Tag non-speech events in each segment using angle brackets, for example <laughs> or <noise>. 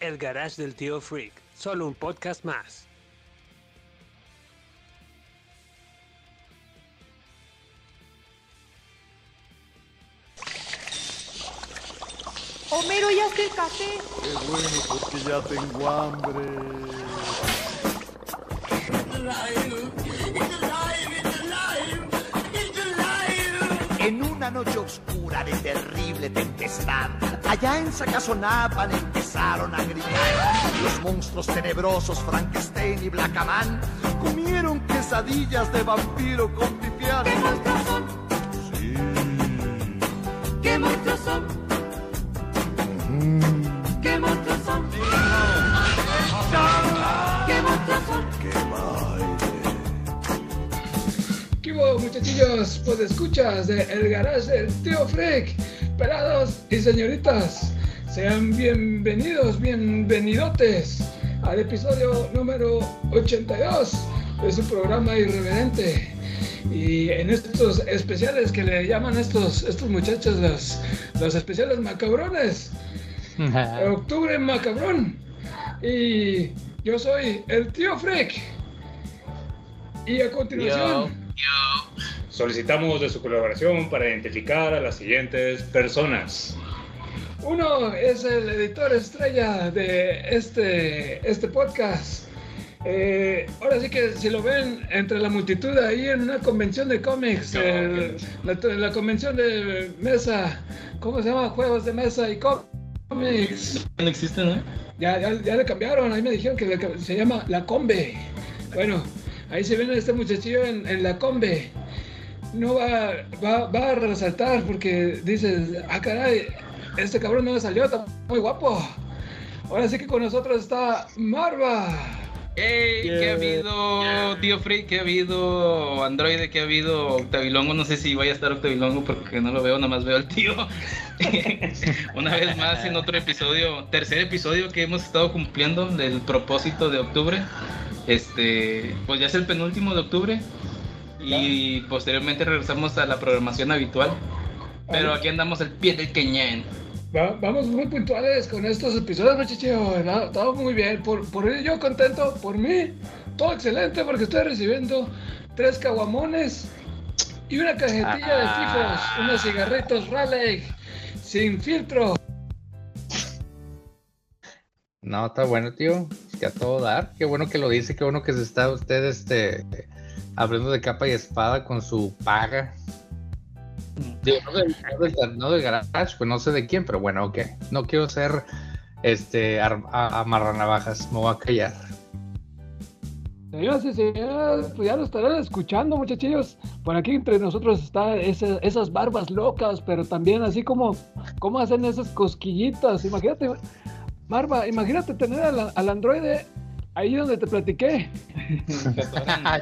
El Garage del Tío Freak, solo un podcast más. Homero, ya está el café. Qué bueno, porque ya tengo hambre. Una noche oscura de terrible tempestad, allá en Sacazonapan empezaron a gritar. Los monstruos tenebrosos Frankenstein y Blackaman comieron quesadillas de vampiro con pipián. ¿Qué monstruos son? Sí. ¿Qué monstruos son? ¿Qué monstruos son? ¿Qué hubo, muchachillos? Pues escuchas de El Garage del Tío Freak. Pelados y señoritas, sean bienvenidos, bienvenidotes al episodio número 82 de su programa irreverente. Y en estos especiales que le llaman estos, estos muchachos los, los especiales macabrones. <laughs> Octubre macabrón. Y yo soy el tío Freak. Y a continuación. Solicitamos de su colaboración para identificar a las siguientes personas. Uno es el editor estrella de este, este podcast. Eh, ahora sí que si lo ven entre la multitud ahí en una convención de cómics, No, el- la, la convención de mesa, ¿cómo se llama? Juegos de mesa y cómics. No existe, ¿no? Ya, ya, ya le cambiaron, ahí me dijeron que le- se llama La Combe. Bueno, ahí se viene este muchachillo en, en La Combe. No va, va, va a resaltar porque dices, ah caray, este cabrón no me salió, está muy guapo. Ahora sí que con nosotros está Marva. ¡Ey! ¿Qué ha habido, tío Freak? ¿Qué ha habido, Androide? ¿Qué ha habido, Octavilongo? No sé si vaya a estar Octavilongo porque no lo veo, nada más veo al tío. <laughs> Una vez más en otro episodio, tercer episodio que hemos estado cumpliendo del propósito de octubre. Este, pues ya es el penúltimo de octubre y posteriormente regresamos a la programación habitual. Pero aquí andamos al pie del. Va- vamos muy puntuales con estos episodios, muchachos. ¿verdad? Todo muy bien. Por, por ello yo contento. Por mí, todo excelente porque estoy recibiendo tres caguamones y una cajetilla de tifos. Unos cigarritos Raleigh sin filtro. No, está bueno, tío. Que a todo dar. Qué bueno que lo dice, qué bueno que se está usted este, abriendo de capa y espada con su paga. Digo, no, del, garage, pues no sé de quién, pero bueno, ok. No quiero ser este amarranavajas, me voy a callar. Señoras y señores, pues ya lo estarán escuchando, muchachillos. Por aquí entre nosotros está ese- esas barbas locas, pero también así como, como hacen esas cosquillitas. Imagínate, Marva, imagínate tener al, al androide ahí donde te platiqué, <laughs> ha-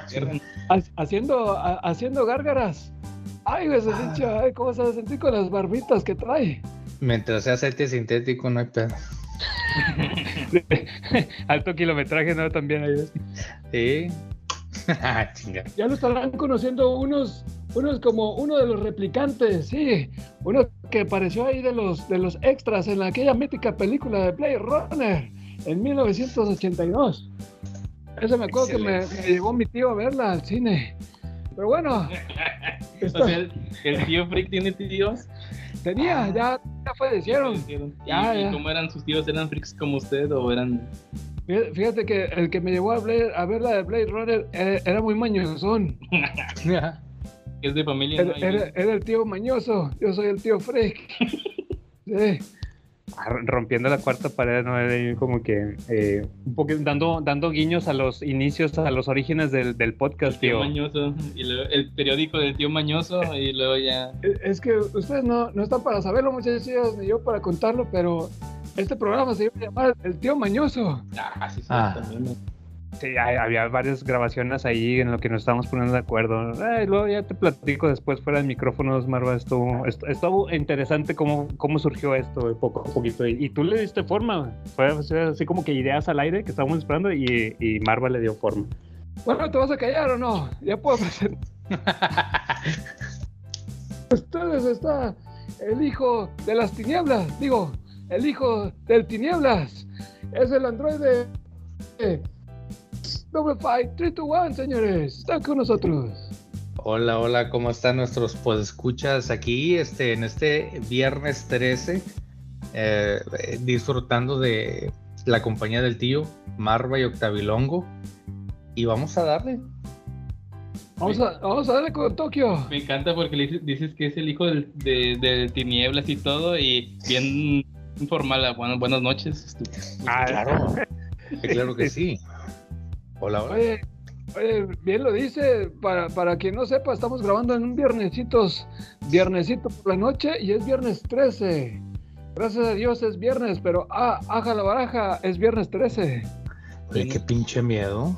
haciendo, ha- haciendo gárgaras. Ay, güey, dicho, ay, ¿cómo se va a sentir con las barbitas que trae? Mientras sea aceite sintético, no hay pedo. <laughs> Alto kilometraje, ¿no? También ahí. Sí. <laughs> Chinga. Ya lo estarán conociendo unos, unos como uno de los replicantes, sí, uno que apareció ahí de los, de los extras en aquella mítica película de Blade Runner en 1982. Eso me acuerdo que me, me llevó mi tío a verla al cine. Pero bueno, <laughs> esto- O sea, el, el tío Freak tiene tíos. tenía, ya, ya fallecieron. ¿Y, Ya, y ya. cómo eran sus tíos? ¿Eran freaks como usted o eran.? Fíjate que el que me llevó a, Blade- a ver la de Blade Runner era, era muy mañosón. <laughs> Es de familia, Era, ¿no? Y- era- era el tío mañoso, yo soy el tío Freak. <laughs> Sí. Ah, rompiendo la cuarta pared, ¿no? Era como que eh, un poco dando, dando guiños a los inicios, a los orígenes del, del podcast, tío tío. Mañoso. Y luego el periódico del tío Mañoso. <laughs> Y luego ya. Es que ustedes no, no están para saberlo, muchachos, ni yo para contarlo, pero este programa se iba a llamar El Tío Mañoso. Ah, sí, sí, Ah. también. Sí, hay- había varias grabaciones ahí en lo que nos estábamos poniendo de acuerdo. Eh, luego ya te platico después fuera de micrófonos, Marva. Estuvo, est- estuvo interesante cómo, cómo surgió esto poco a poquito. Y, y tú le diste forma. Fue así como que ideas al aire que estábamos esperando y, y Marva le dio forma. Bueno, ¿te vas a callar o no? Ya puedo presentar. <laughs> Ustedes está el hijo de las tinieblas, digo, el hijo del tinieblas. Es el androide eh, Double Five 321, señores. Está con nosotros. Hola, hola, ¿cómo están nuestros podescuchas aquí este, en este viernes 13? eh, disfrutando de la compañía del tío Marva y Octavilongo. Y vamos a darle. Vamos a, vamos a darle con Tokio. Me encanta porque le dices, que es el hijo del, de, de tinieblas y todo, y bien informal. Bueno, buenas noches. Ah, Claro, <laughs> claro que sí. Hola, hola. Oye, oye, bien lo dice. Para, para quien no sepa, estamos grabando en un viernesitos, viernesito por la noche y es viernes 13. Gracias a Dios es viernes, pero ah, aja la baraja, es viernes 13. Oye, qué pinche miedo.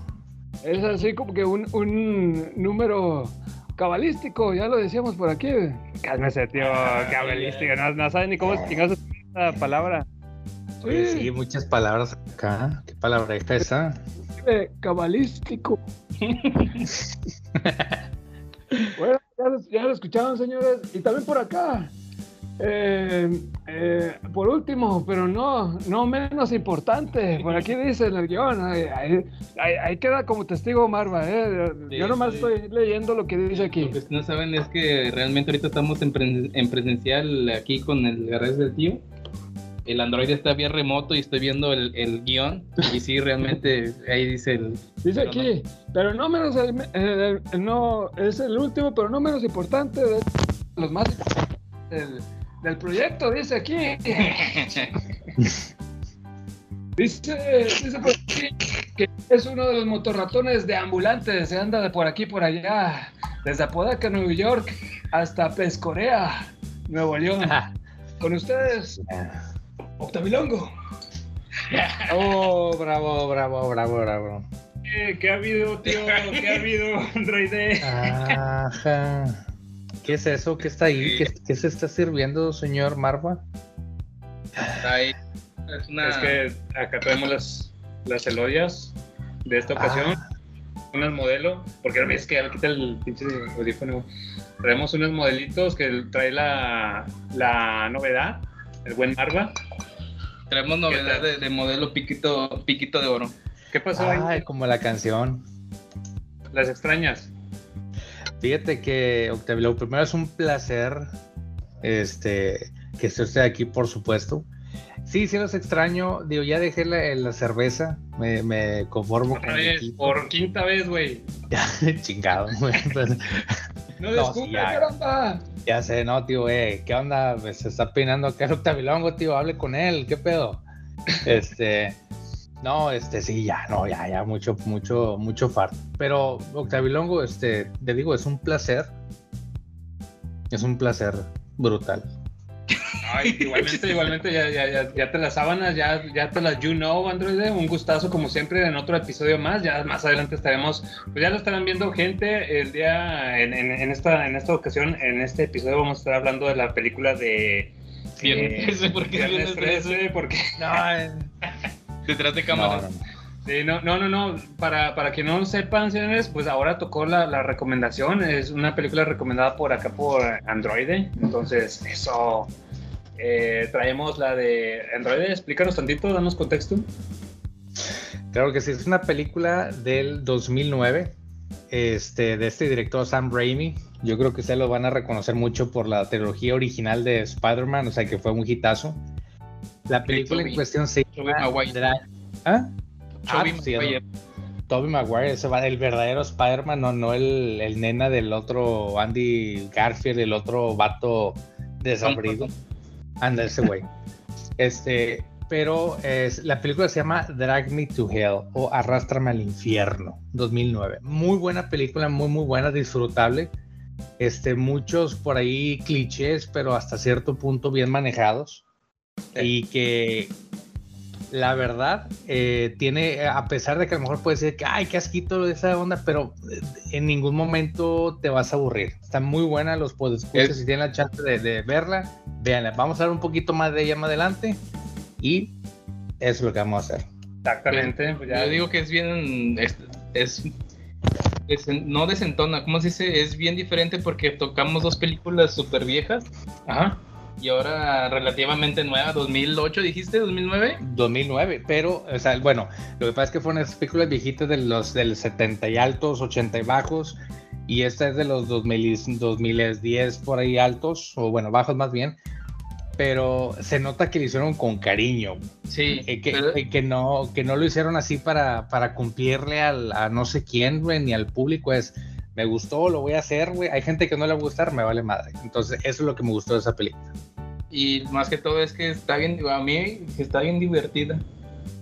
Es así como que un, un número cabalístico, ya lo decíamos por aquí. Cálmese, tío, cabalístico. No, no sabe ni cómo chingados esa palabra. Oye, sí, muchas palabras acá. ¿Qué palabra es esa? Cabalístico. bueno, ya lo, ya lo escucharon, señores. Y también por acá. Eh, eh, por último, pero no, no menos importante, por aquí dice en el guion, ahí, ahí- ahí- queda como testigo Marva, ¿eh? yo Sí, nomás sí. estoy leyendo lo que dice aquí. Lo que no saben es que realmente ahorita estamos en, pren- en presencial aquí con el garage del tío. El Android está vía remoto y estoy viendo el, el guion. Y sí, realmente ahí dice el. Dice aquí, pero no menos, no, es el último, pero no menos importante de los más del, del proyecto, dice aquí. <laughs> Dice, dice por aquí que es uno de los motorratones de ambulantes, se anda de por aquí por allá, desde Apodaca, Nueva York, hasta Pescorea, Nuevo León. <laughs> Con ustedes, Octavilongo. Oh, bravo, bravo, bravo, bravo. Eh, ¿Qué ha habido, tío? ¿Qué ha habido, androide? Ajá. ¿Qué es eso? ¿Qué está ahí? ¿Qué, qué se está sirviendo, señor Marva? Está ahí. Es una. Es que acá tenemos las, las elodias de esta ocasión. Unas modelo, porque ahora ves que ya le quita el pinche audífono. Traemos unos modelitos que trae la, la novedad, el buen Marva. Traemos novedad de, de modelo piquito, piquito de oro. ¿Qué pasó Ay, ahí? como la canción. Las extrañas. Fíjate que, Octavio, lo primero es un placer este, que esté usted aquí, por supuesto. Sí, sí los extraño. Digo, ya dejé la, la cerveza. Me, me conformo Otra con vez, por quinta vez, güey. <laughs> chingado. güey. <laughs> No No, descubres, sí, ya. caramba. ya sé, no, tío, eh, ¿qué onda? Se está peinando acá el <laughs> Octavilongo, tío. Hable con él, ¿qué pedo? Este. No, este, sí, ya, no, ya, ya, mucho, mucho, mucho farto. Pero, Octavilongo, este, te digo, es un placer. Es un placer brutal. Ay, igualmente, igualmente, ya, ya, ya, ya te las sábanas, ya, ya te las you know, Android. Un gustazo, como siempre, en otro episodio más. Ya más adelante estaremos, pues ya lo estarán viendo gente el día, en, en, en esta, en esta ocasión, en este episodio vamos a estar hablando de la película de... Viernes 13, ¿por qué Viernes Viernes 13? Porque... Detrás de cámara. Sí, no, no, no, no. Para, para que no sepan, señores, pues ahora tocó la, la recomendación. Es una película recomendada por acá por Android. Entonces, eso. Eh, traemos la de Android. Explícanos tantito, danos contexto. Claro que sí, es una película del 2009, este, de este director Sam Raimi. Yo creo que ustedes lo van a reconocer mucho por la trilogía original de Spider-Man, o sea que fue un hitazo. La película en cuestión se llama ¿Ah? Tobey Ah, sí, Maguire. Tobey Maguire, ese va el verdadero Spider-Man, no, no el, el nena del otro Andy Garfield, el otro vato desabrido. Anda, ese güey. Este, pero es, la película se llama Drag Me to Hell o Arrástrame al Infierno, 2009. Muy buena película, muy, muy buena, disfrutable. Este, muchos por ahí clichés, pero hasta cierto punto bien manejados. Y que la verdad, eh, tiene, a pesar de que a lo mejor puede decir que, ay, qué asquito de esa onda, pero eh, en ningún momento te vas a aburrir. Está muy buena, los puedes escuchar, si tienen la chance de, de verla, véanla. Vamos a hablar un poquito más de ella más adelante y eso es lo que vamos a hacer. Exactamente. pues ya- Yo digo que es bien. Es, es- desen- no desentona, ¿cómo se dice? Es bien diferente porque tocamos dos películas súper viejas. Ajá. Y ahora relativamente nueva, 2008, dijiste, 2009. 2009, pero, o sea, bueno, lo que pasa es que fueron esas películas viejitas de los del 70 y altos, 80 y bajos, y esta es de los 2000, 2010 por ahí altos, o bueno, bajos más bien, pero se nota que lo hicieron con cariño. Sí, Eh, que, pero- eh, que no, que no lo hicieron así para, para cumplirle al, a no sé quién, güey, ni al público, es, me gustó, lo voy a hacer, güey, hay gente que no le va a gustar, me vale madre. Entonces, eso es lo que me gustó de esa película. Y más que todo es que está bien, a mí que está bien divertida.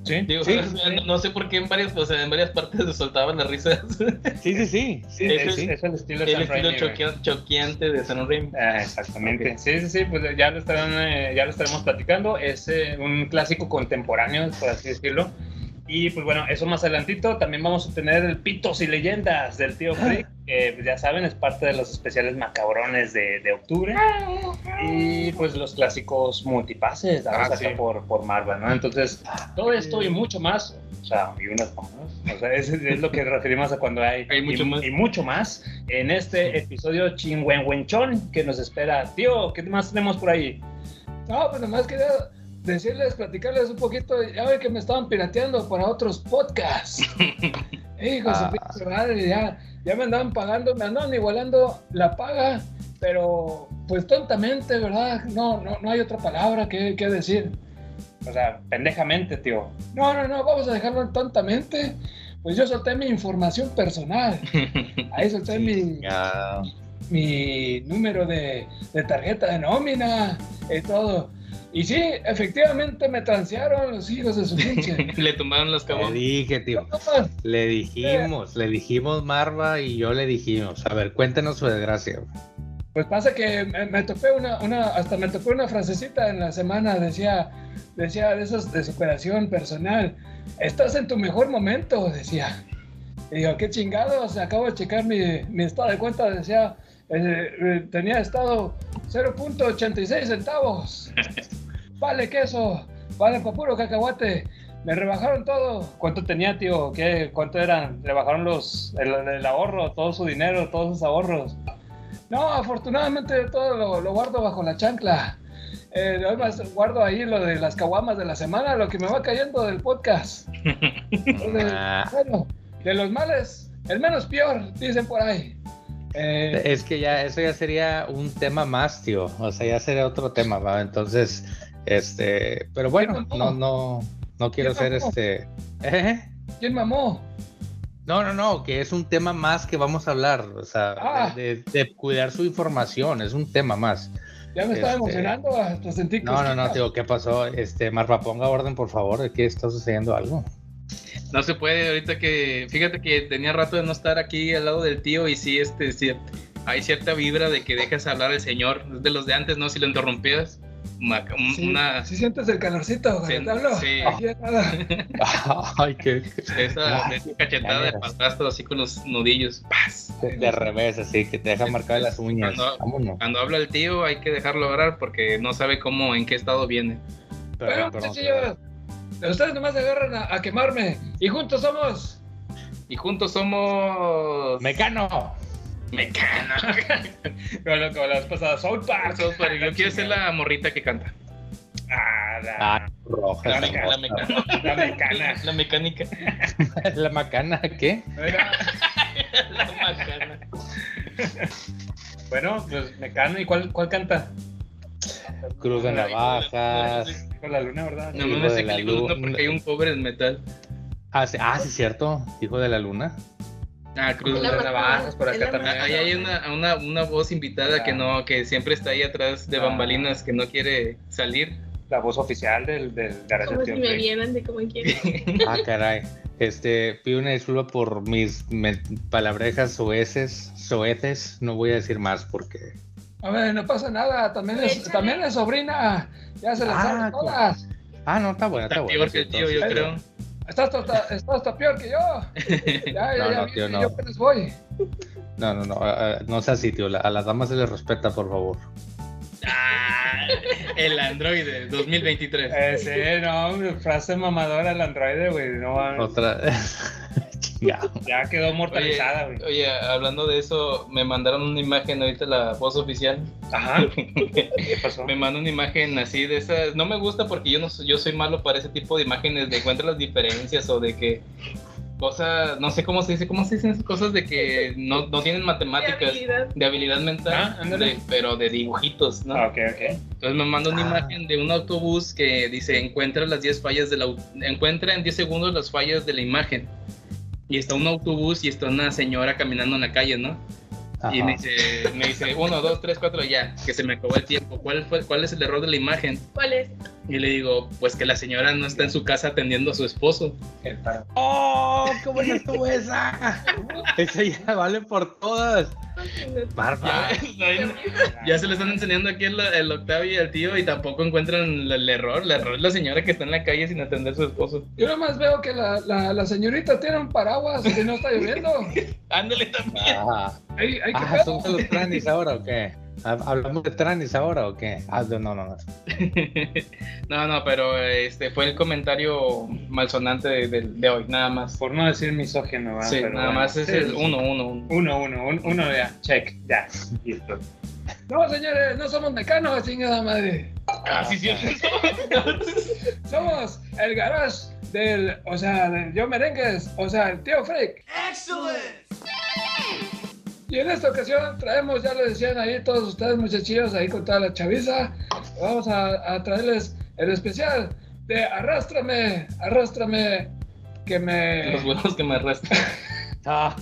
Sí, Digo, sí. <laughs> no, no sé por qué en varias, o sea, en varias partes se soltaban las risas. <laughs> Sí, sí, sí. sí, Ese sí. Es el estilo el estilo Raimi, güey. choquea- choqueante de San Raimi. Ah, exactamente. Sí, sí, sí, pues ya lo, estarán, eh, ya lo estaremos platicando. Es eh, un clásico contemporáneo, por así decirlo. Y pues bueno, eso más adelantito. También vamos a tener el Pitos y Leyendas del tío Freak, <laughs> que pues, ya saben, es parte de los especiales macabrones de, de octubre. Y pues los clásicos multipases, dados Ah, acá sí. por, por Marvel, ¿no? Entonces, todo esto y mucho más, o sea, y unas más, o sea, es, es lo que referimos a cuando hay, Hay mucho y, más. y mucho más en este episodio chingüengüenchón que nos espera. Tío, ¿qué más tenemos por ahí? No, pues nomás quería decirles, platicarles un poquito, ya ven que me estaban pirateando para otros podcasts. <laughs> Hijo de su Ah. madre, ya, ya me andaban pagando, me andaban igualando la paga, pero pues tontamente, ¿verdad? No, no, no hay otra palabra que, que decir. O sea, pendejamente, tío. No, no, no, vamos a dejarlo en tontamente. Pues yo solté mi información personal. <laughs> Ahí solté mi, mi número de, de tarjeta de nómina y todo. Y sí, efectivamente me transearon los hijos de su pinche. <laughs> Le tumbaron los Le cabos. dije, tío. Le dijimos, le dijimos Marva y yo le dijimos. A ver, cuéntenos su desgracia. Pues pasa que me, me topé una, una, hasta me topé una frasecita en la semana, decía, decía de esos de superación personal. Estás en tu mejor momento, decía. Y digo, qué chingados, acabo de checar mi, mi estado de cuenta, decía, eh, eh, tenía estado 0.86 centavos. <laughs> Vale queso, vale pa' puro cacahuate. Me rebajaron todo. ¿Cuánto tenía, tío? ¿Qué? ¿Cuánto eran? ¿Le bajaron los, el, el ahorro, todo su dinero, todos sus ahorros? No, afortunadamente todo lo, lo guardo bajo la chancla. Eh, además, guardo ahí lo de las caguamas de la semana, lo que me va cayendo del podcast. Entonces, <laughs> Ah. bueno, de los males, el menos peor, dicen por ahí. Eh, Es que ya, eso ya sería un tema más, tío. O sea, ya sería otro tema, ¿va? Entonces, este, pero bueno, no, no, no quiero ser este. ¿Eh? ¿Quién mamó? No, no, no, que es un tema más que vamos a hablar. O sea, Ah. de, de- de cuidar su información, es un tema más. Ya me estaba Este, emocionando, hasta sentí No, no, no, cosquillas. tío, ¿qué pasó? Este, Marva, ponga orden, por favor, de que está sucediendo algo. No se puede ahorita que, fíjate que tenía rato de no estar aquí al lado del tío y sí, este, sí, hay cierta vibra de que dejas hablar al señor, es de los de antes, ¿no? Si lo interrumpías, una, un- Sí, una- sí sientes el calorcito cuando Sí, te hablo. sí. <laughs> <laughs> Ay, qué. esa, de esa cachetada de padrastro así con los nudillos. ¡Paz! De, de revés, así, que te deja marcar las uñas. Cuando, Vámonos. cuando habla el tío hay que dejarlo hablar porque no sabe cómo, en qué estado viene. Bueno, muchachillos, ustedes nomás se agarran a, a quemarme y juntos somos. Y juntos somos... Mecano. Mecano. <laughs> Como lo- como las pasadas, South Park. South Park, Yo quiero ser la morrita que canta. Ah, la, Ah, roja. La, meca- la, meca- la mecana. la mecánica. <laughs> La macana, ¿qué? La macana. Bueno, pues Mecano, ¿y cuál, cuál canta? Cruz de navajas. Con la luna, ¿verdad? No, no, no de sé la qué luna. porque hay un cover en metal. Ah, sí, ah, sí, cierto. Hijo de la luna. Ah, Cruz de Navajas por acá también. Ahí hay una, una, una voz invitada que no, que siempre está ahí atrás de Ah. bambalinas, que no quiere salir. La voz oficial del, del Garage Como si me vieran de como quieren. <laughs> Ah, caray. Este, pido una disculpa por mis me- palabrejas soeces, soeces. No voy a decir más porque. A ver, no pasa nada, también es, Échale. también es sobrina. Ya se las Ah, saben todas. Ah, no, está bueno, está, Está bueno. peor que el tío, yo creo. Estás hasta, estás hasta peor que yo. <laughs> Ya, ya, No, ya, no, tío, no. yo apenas voy. No, no, no, eh, no sea así, tío. A las damas se les respeta, por favor. Ah, el androide 2023. Eh, sí, no, frase mamadora el androide, güey. No. Otra. <laughs> Ya quedó mortalizada, güey. Oye, hablando de eso, me mandaron una imagen ahorita la voz oficial. Ajá. <laughs> ¿Qué pasó? Me mandó una imagen así de esas. No me gusta porque yo no soy- yo soy malo para ese tipo de imágenes de encuentra las diferencias o de que cosas, no sé cómo se dice, cómo se dicen esas cosas de que no, no tienen matemáticas, De habilidad. de habilidad mental, Ah, de- pero de dibujitos, ¿no? Ah, ok, ok. Entonces me manda una Ah. imagen de un autobús que dice encuentra las 10 fallas de la encuentra en 10 segundos las fallas de la imagen. Y está un autobús y está una señora caminando en la calle, ¿no? Y me dice, me dice, uno, dos, tres, cuatro, ya, que se me acabó el tiempo. ¿Cuál, fue, ¿Cuál es el error de la imagen? ¿Cuál es? Y le digo, pues que la señora no está en su casa atendiendo a su esposo. ¡Oh! ¡Qué buena estuvo esa! Esa ya vale por todas. Barba. Ya, ya se le están enseñando aquí el, el Octavio y el tío y tampoco encuentran el, el error. El error es la señora que está en la calle sin atender a su esposo. Yo nomás veo que la, la, la señorita tiene un paraguas y no está lloviendo. <laughs> Ándale también. Ah, Ay, ay, qué ah. ¿son los tranis ahora o qué? ¿Hab- ¿Hablamos de tranis ahora o qué? Ah, no, no, no. <laughs> No, no, pero este fue el comentario malsonante de, de- de hoy, nada más. Por no decir misógeno, ¿verdad? Sí, Pero nada bueno. más es Sí, el sí. uno, uno, uno. Uno, uno, un- uno, ya. Check, ya. Listo. No, señores, no somos mecanos, chingada madre. Ah, sí, sí. <laughs> Somos el garage del, o sea, del Yo Merengues, o sea, el tío Freak. Y en esta ocasión traemos, ya lo decían ahí todos ustedes muchachillos, ahí con toda la chaviza, vamos a, a traerles el especial de Arrástrame, Arrástrame, que me... Los huevos que me arrastran. <laughs> Ah,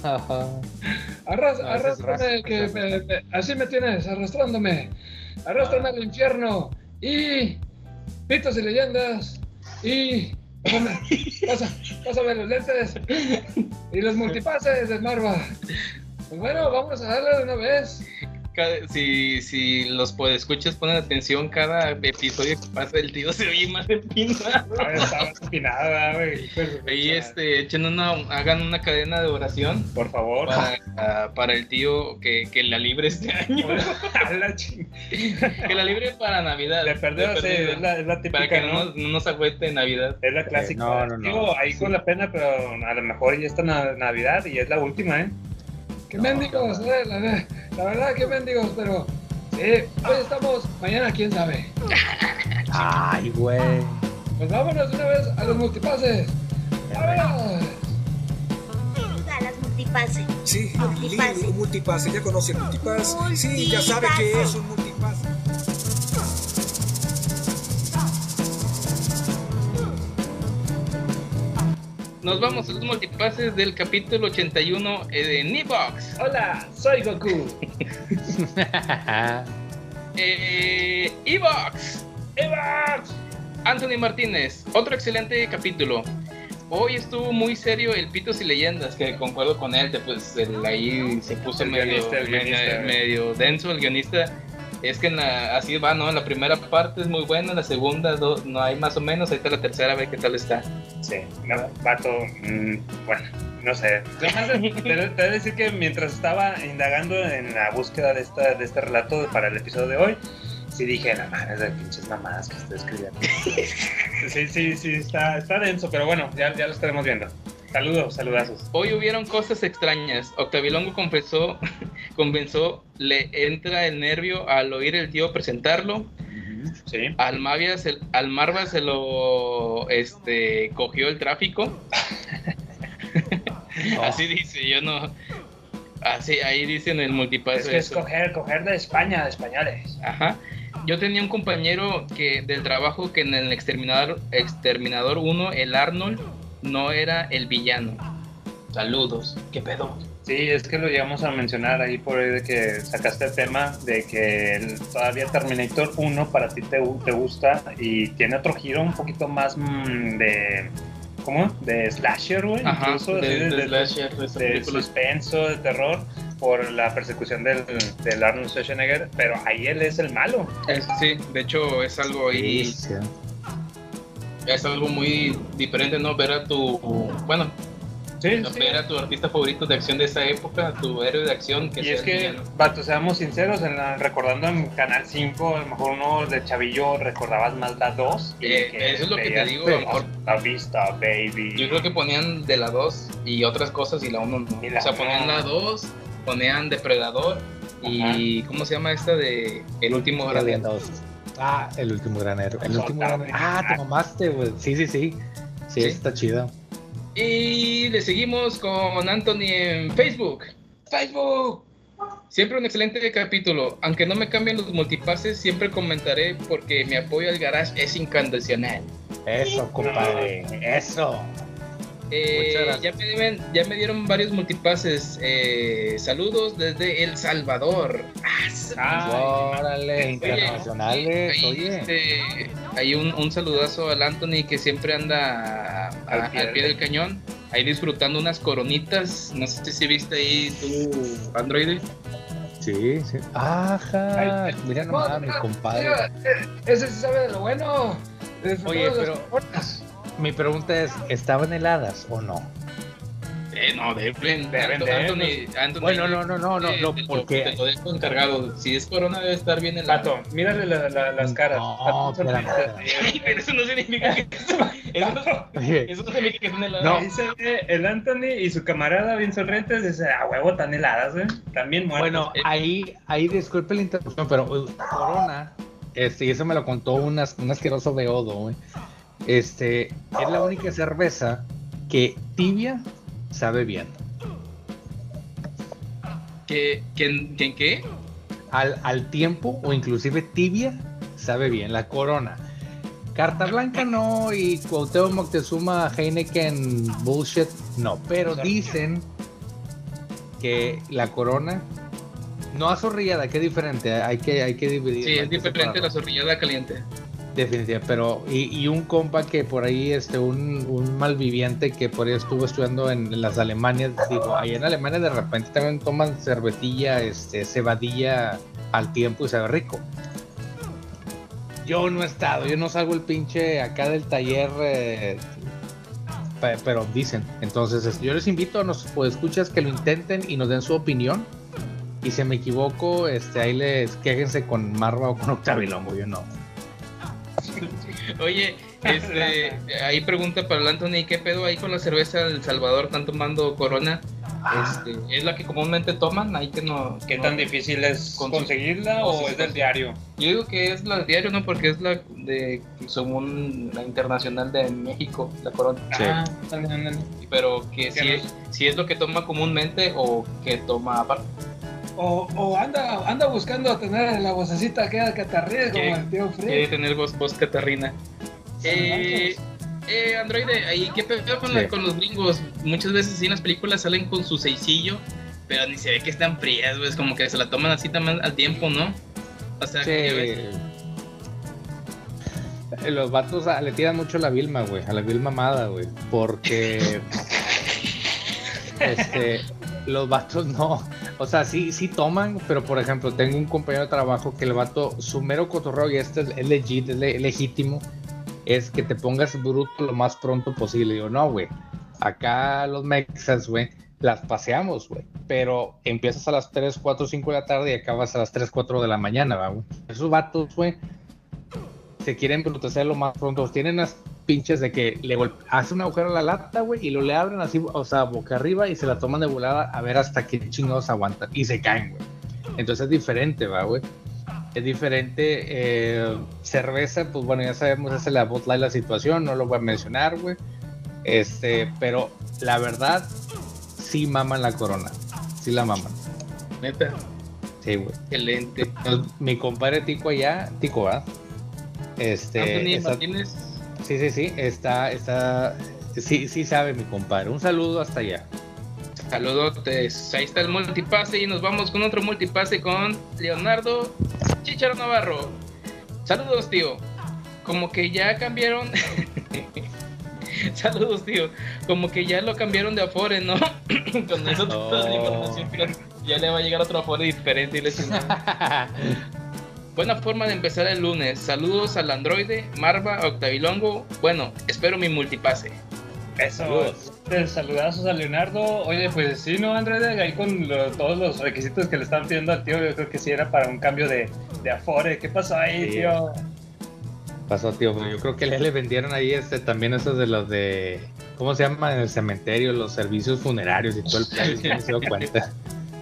Arras- No, es arrástrame, que me- me- así me tienes, arrastrándome. Arrástrame al infierno. Y pitos y leyendas. Y pásame, <laughs> pásame los lentes. Y los multipases de Marva. Pues bueno, vamos a darle de una vez. Cada- si, si los podescuchas ponen atención, cada episodio que pasa el tío se oye más empinado. Ah, Estaba empinada, güey. Ahí este, echen una, hagan una cadena de oración Por favor. para, para el tío que, que la libre este año. <laughs> La que la libre para Navidad. Sí, perdido. es la, es la típica, para que no, ¿no? nos- no nos agüete Navidad. Es la clásica. no, no, no. Digo, ahí con la pena, pero a lo mejor ya está na- Navidad y es la última, ¿eh? Qué mendigos, eh, la, la verdad, qué mendigos, pero. Sí, hoy estamos, mañana quién sabe. Ay, güey. Pues vámonos de una vez a los multipases. ¡Vámonos! a las multipase. Sí, Multipase. un multipase, ya conoce el multipass. Sí, ya sabe que es un multipase. Nos vamos a los multipases del capítulo 81 eh, de Nibox. Hola, soy Goku. <laughs> Eh, Evox. Evox. Anthony Martínez. Otro excelente capítulo. Hoy estuvo muy serio el Pitos y Leyendas, que concuerdo con él, pues el- ahí se puso medio, medio denso el guionista. Es que en la- así va, ¿no? La primera parte es muy buena, la segunda do- no hay más o menos, ahí está la tercera, a ver qué tal está. Sí, no, vato, mm, bueno, no sé. <laughs> Te voy a decir que mientras estaba indagando en la búsqueda de, esta, de este relato para el episodio de hoy, sí dije, no mames, de pinches mamadas que estoy escribiendo. <laughs> sí, sí, sí, está, está denso, pero bueno, ya, ya lo estaremos viendo. Saludos, saludazos. Hoy hubieron cosas extrañas. Octavilongo confesó, <laughs> convenció, le entra el nervio al oír el tío presentarlo. Sí. Al, Mavia se- al Marva se lo este, cogió el tráfico. <laughs> Así dice, yo no. Así, ahí dice en el multipass. Es que es eso. coger, coger de España, de españoles. Ajá. Yo tenía un compañero que del trabajo que en el Exterminador, Exterminador 1, el Arnold, no era el villano. Saludos. ¿Qué pedo? Sí, es que lo llegamos a mencionar ahí por ahí de que sacaste el tema de que el- todavía Terminator 1 para ti te, te gusta y tiene otro giro un poquito más mm, de... ¿Cómo? De slasher, güey. Ajá, incluso de- así de slasher, de esta de suspenso, de terror, por la persecución del, del Arnold Schwarzenegger, pero ahí él es el malo. Es- sí, de hecho es algo ahí. Es algo muy diferente, ¿no? Ver a tu, bueno, ver a tu artista favorito de acción de esa época, tu héroe de acción. Que Y sea es que, villano. vato, seamos sinceros, en la- recordando en Canal 5, a lo mejor uno de Chavillo recordabas más la 2. y Eh, que eso es lo que te digo, pues, a lo mejor- La vista, baby. Yo creo que ponían de la 2 y otras cosas y la 1 no. La o sea, ponían la 2, ponían Depredador y ¿cómo se llama esta de El último? 2. Ah, el último granero. El último granero. Ah, te mamaste, güey. Sí, sí, sí. Sí, Sí. está chido. Y le seguimos con Anthony en Facebook. Facebook. Siempre un excelente capítulo. Aunque no me cambien los multipases, siempre comentaré porque mi apoyo al garage es incondicional. Eso, compadre. Eso. Eh, Muchas ya, gracias. me, dieron- ya me dieron varios multipases. Eh, saludos desde El Salvador. Ah, Órale, internacionales. Ahí, Oye. este, hay un, un saludazo al Anthony que siempre anda a- Al al, pie del- cañón, ahí disfrutando unas coronitas. No sé si viste ahí tu Android. Sí, sí. Ajá. Mira nomás, mi compadre. Ese sí sabe de lo bueno. Oye, de las pero-. Mi pregunta es, ¿estaban heladas o no? Eh, no, deben, Deben de, Anthony, Anthony, Bueno, no, no, no, no, eh, no, porque- Te lo dejo encargado. Si es corona, debe estar bien el Vato, mírale la- la- las caras. No, espérame, Ay, pero eso no significa que <laughs> eso, Oye, eso no significa que son heladas. No. Ahí se ve el Anthony y su camarada bien sonrientes. Dice, a huevo, tan heladas, ¿eh? También muertos. Bueno, ahí, ahí disculpe la interrupción, pero uh, Corona, este, y eso me lo contó un, as- un asqueroso beodo, güey. Este, es la única cerveza que tibia sabe bien. ¿Qué, quién, quién qué? Al, al tiempo o inclusive tibia sabe bien, la Corona. Carta Blanca no y Cuauhtémoc Moctezuma Heineken bullshit no, pero dicen que la Corona no azorrillada, que diferente, hay que hay que dividir. Sí, es que diferente la zorrillada caliente. Definitivamente, pero y, y un compa que por ahí, este, un, un malviviente que por ahí estuvo estudiando en las Alemanias, digo, ahí en Alemania de repente también toman cervetilla, este, cebadilla al tiempo y sabe rico. Yo no he estado, yo no salgo el pinche acá del taller, eh, pe- pero dicen. Entonces, este, yo les invito a los escuchas que lo intenten y nos den su opinión. Y si me equivoco, este, ahí les quéjense con Marva o con Octavilongo, yo no. Oye, este, ahí pregunta para el Anthony, ¿qué pedo ahí con la cerveza del Salvador? ¿Están tomando Corona? Este, ¿Es la que comúnmente toman? Ahí que no... ¿Qué no- tan difícil es Con- conseguirla no, o sí, es del diario? Yo digo que es la diario, ¿no? Porque es la de, según la internacional de México, la Corona. Sí. Ah, ándale. Pero que Que si, no- es, si es lo que toma comúnmente o que toma aparte. O, o anda, anda buscando tener la vocecita que te ríes como el tío Quiere Fred. tener voz, voz catarrina. Eh, eh, Android, ahí qué pedo con, la- Sí. con los gringos. Muchas veces sí en las películas salen con su seisillo, pero ni se ve que están frías, güey. Es como que se la toman así también al tiempo, ¿no? O sea, que Sí. Los vatos ah, le tiran mucho a la Vilma, güey, a la Vilma amada, güey, porque <laughs> este, los vatos no, o sea, sí, sí toman, pero por ejemplo, tengo un compañero de trabajo que el vato, su mero cotorreo, y este es, legit, es le- legítimo, es que te pongas bruto lo más pronto posible. Digo, no, güey, acá los mexas, güey, las paseamos, güey, pero empiezas a las 3, 4, 5 de la tarde y acabas a las 3, 4 de la mañana, ¿va, güey. Esos vatos, güey, se quieren brutecer lo más pronto. Tienen unas pinches de que le hace un agujero a la lata, güey, y lo le abren así, o sea, boca arriba y se la toman de volada a ver hasta qué chingados aguantan. Y se caen, güey. Entonces es diferente, va, güey. Es diferente. eh, cerveza, pues bueno, ya sabemos, esa es la Bud Light la situación, no lo voy a mencionar, güey. Este, pero la verdad, sí maman la corona. Sí la maman. Neta, Sí, güey. excelente. Mi compadre Tico allá, Tico, ¿va? Este. Anthony Martínez, Sí, sí, sí, está, está, sí, sí sabe mi compadre. Un saludo hasta allá. saludotes. Ahí está el multipase y nos vamos con otro multipase con Leonardo Chicharo Navarro. Saludos, tío. Como que ya cambiaron. <laughs> Saludos, tío. Como que ya lo cambiaron de Afore, ¿no? <coughs> con eso Oh. información, pero ya le va a llegar otro Afore diferente y le. <laughs> Buena forma de empezar el lunes. Saludos al androide, Marva, Octavilongo. Bueno, espero mi multipase. Eso. Saludos. Este, Saludazos a Leonardo. Oye, pues sí, ¿no, Andrés? Ahí con lo- todos los requisitos que le están pidiendo al tío, yo creo que sí era para un cambio de, de afore. ¿Qué pasó ahí, Sí. tío? Pasó, tío. Yo creo que le vendieron ahí este, también esos de los de. ¿Cómo se llama? En el cementerio, los servicios funerarios y todo el plan. ¿sí se dio cuenta?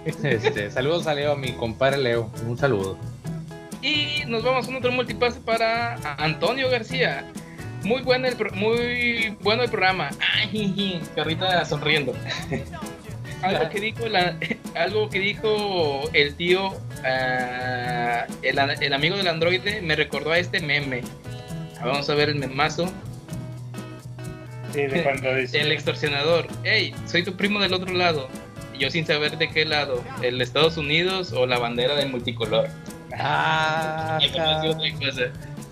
Este, saludos a Leo, mi compadre Leo. Un saludo. Y nos vamos con otro multipase para Antonio García. Muy bueno el, pro- muy bueno el programa. Ay, Carrita sonriendo. <laughs> algo que dijo la- algo que dijo el tío, ah, el, a- el amigo del androide, me recordó a este meme. Vamos a ver el memazo. Sí, de cuando <laughs> dice. El extorsionador. Hey, soy tu primo del otro lado. Y yo sin saber de qué lado. ¿El Estados Unidos o la bandera del multicolor? Ah, otra cosa.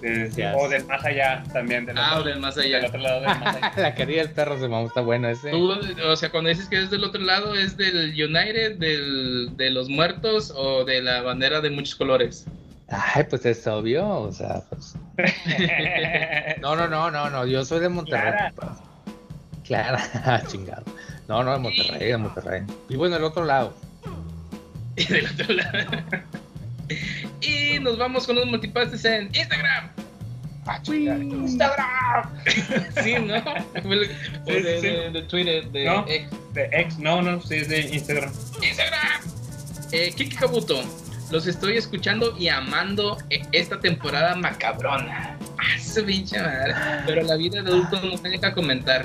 Sí, sí, O del más allá también. Del Ah, otro, o del más allá. del otro lado del más allá. <laughs> La querida del perro se me está bueno ese. Tú, o sea, cuando dices que es del otro lado, ¿es del United, del, de los muertos o de la bandera de muchos colores? Ay, pues es obvio, o sea, pues. <laughs> No, no, no, no, no, yo soy de Monterrey. Clara. papá. Clara, <laughs> chingado. No, no, de Monterrey, de Monterrey. Vivo en el otro lado. Y del otro lado. Y nos vamos con los multipastes en Instagram. Instagram. <laughs> Sí, ¿no? O de, Twitter, de ¿No? X. De ex, no, no, sí, es de Instagram. Instagram. Eh, Kiki Kabuto, los estoy escuchando y amando eh, esta temporada macabrona. Ah, su pinche madre. Pero la vida de adulto no me deja comentar.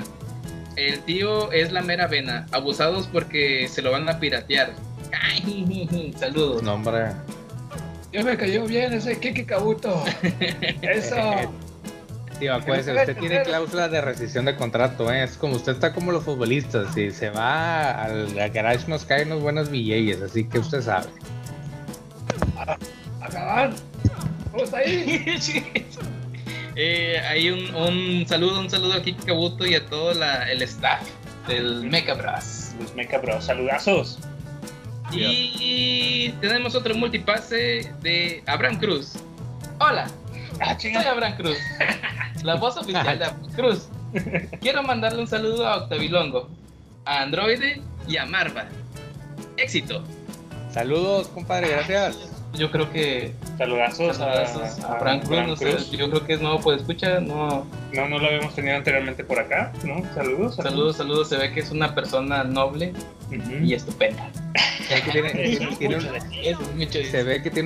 El tío es la mera vena. Abusados porque se lo van a piratear. Ay, <laughs> saludos. No, hombre. Ya me cayó bien ese Kiki Kabuto. <laughs> Eso. Tío, acuérdese, usted tiene cláusula de rescisión de contrato, ¿eh? Es como usted está como los futbolistas. Si se va al garage, nos caen unos buenos billetes, así que usted sabe. Acaban. ¿Cómo está ahí? <laughs> Eh, hay un, un saludo, un saludo a Kiki Kabuto y a todo la- el staff del Mecha Bros. Los Mecha Bros, saludazos. Y tenemos otro multipase de Abraham Cruz. Hola, soy Abraham Cruz, la voz <laughs> oficial de Abraham Cruz. Quiero mandarle un saludo a Octavilongo, a Androide y a Marva. Éxito. Saludos, compadre, gracias. Yo creo que Saludazos, saludazos a, a Cruz, Abraham no sé, yo creo que es nuevo por escucha, no. No, no lo habíamos tenido anteriormente por acá, ¿no? Saludos. Saludos, saludos, se ve que es una persona noble y estupenda. <laughs> Se ve que tiene- un-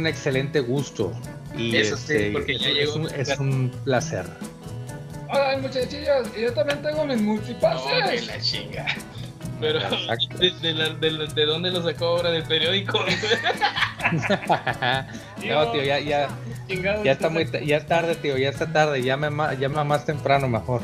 es excelente gusto. Y Eso sí, este, porque es, ya es llegó. un, es un placer. Hola muchachillos, y yo también tengo mis No, de multipases. la chinga. Pero. ¿de, de, la- de la- de dónde lo sacó ahora? ¿Del periódico? <laughs> no, tío, ya, ya, ya está muy, ya es tarde, tío, ya está tarde, llame más, llama más temprano mejor.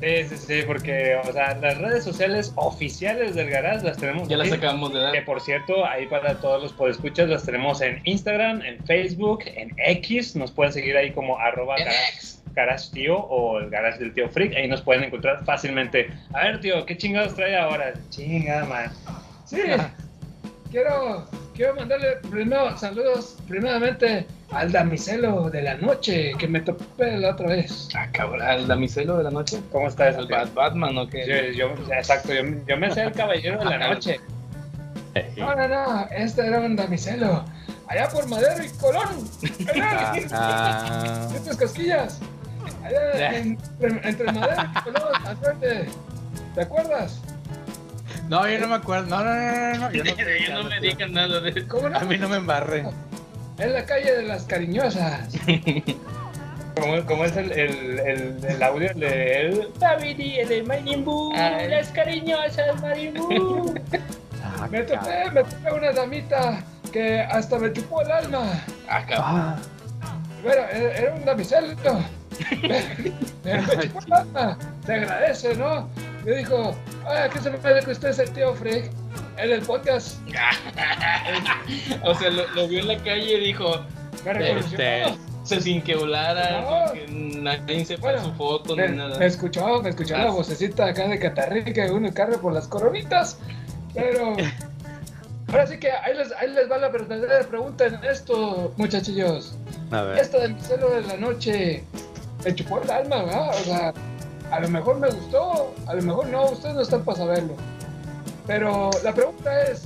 Sí, sí, sí, porque, o sea, las redes sociales oficiales del Garage las tenemos. ya las acabamos de dar. Que por cierto, ahí para todos los podescuchas las tenemos en Instagram, en Facebook, en X. Nos pueden seguir ahí como arroba garage. Garage tío o el garage del tío Freak. Ahí nos pueden encontrar fácilmente. A ver, tío, ¿qué chingados trae ahora? Chinga, man. Sí, <laughs> quiero, quiero mandarle primero saludos, primeramente al damiselo de la noche que me topé la otra vez. Ah, cabrón, ¿el damiselo de la noche? ¿Cómo está eso? ¿El tío? Bad Batman o qué? Yo, yo- exacto, yo, yo me sé el caballero de la noche. No, no, no, este era un damiselo. Allá por Madero y Colón. <laughs> Allá, Ah, cosquillas. En- entre, entre Madero y Colón, al frente. ¿Te acuerdas? no, yo no me acuerdo, no, no, no, no, no, yo no, Yo no <laughs> me digan nada de eso. ¿Cómo no? a mí no me embarre. En la calle de las cariñosas. <laughs> ¿Cómo, cómo es el, el, el, el audio de él? Babidi, el de Marimbu, Ay. las cariñosas Marimbu. <laughs> Ah, me topé, me topé una damita que hasta me chupó el alma. Ah, cabrón. Ah, Bueno, era era un damiselo. me, <laughs> Te agradece, ¿no? Me dijo, ay, ¿qué se me parece que usted es el tío Freak? En el podcast <laughs> o sea, lo, lo vio en la calle y dijo, me reconoció. Este, se sin que volara, No. que nadie sepa Bueno, su foto Me, ni nada. me escuchó, me escuchó Ah, la sí. vocecita acá de Catarrica, uno carre por las coronitas, pero ahora sí que ahí les, ahí les va la verdadera pregunta en esto, muchachillos. A ver. Esto del celo de la noche me chupó el alma, ¿verdad? O sea, a lo mejor me gustó, a lo mejor no, ustedes no están para saberlo. Pero la pregunta es,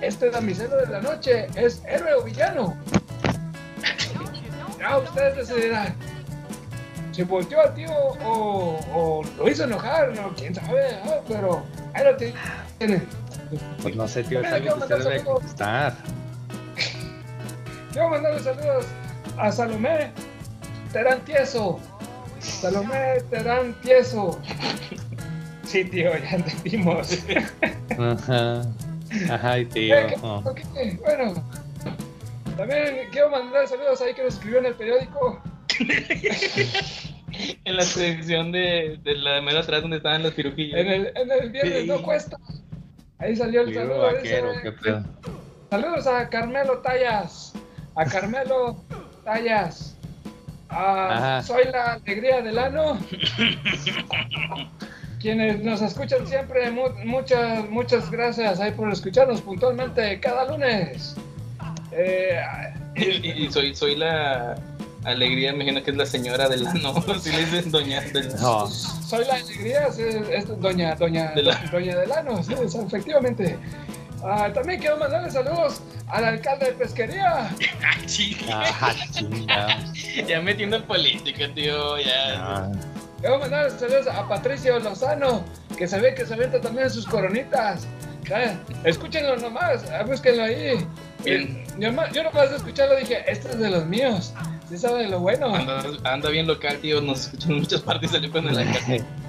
¿este damiselo de la noche es héroe o villano? Ya ustedes decidirán. Si volteó al tío o, o lo hizo enojar, no, quién sabe, pero ahí lo tienen. Pues no sé, tío, es algo que usted debe contestar. <laughs> Quiero mandarle saludos a Salomé Terán Tieso. Salomé Terán Tieso. Sí, tío, ya entendimos. Ajá. Ajá, y tío. Eh, ¿qué- oh. Bueno, también quiero mandar saludos ahí que nos escribió en el periódico. <laughs> En la sección de, de la de mero atrás donde estaban los pirujillos. En el, en el viernes no cuesta. Ahí salió el saludo. vaquero, dice, qué pedo. Saludos a Carmelo Tallas. A Carmelo Tallas. A Ajá. Soy la alegría del ano. <laughs> Quienes nos escuchan siempre, mu- muchas, muchas gracias ahí por escucharnos puntualmente cada lunes. Eh, <laughs> Y, y soy, soy la alegría, me imagino que es la señora del ano. <laughs> Si le dicen doña del No. soy la alegría, sí, es doña, doña, De la- doña Delano, sí, es- efectivamente. Ah, también quiero mandarle saludos al alcalde de pesquería. <laughs> Ajá, chingada. <laughs> Ya metiendo en política, tío, ya. Ah, Quiero mandar saludos a Patricio Lozano, que se ve que se avienta también sus coronitas. Ya, Escúchenlo nomás, ah, búsquenlo ahí. Bien. Yo, yo nomás de escucharlo dije, este es de los míos. Sí sabe lo bueno. Anda, anda bien local, tío. Nos escuchan en muchas partes y sale con la <laughs>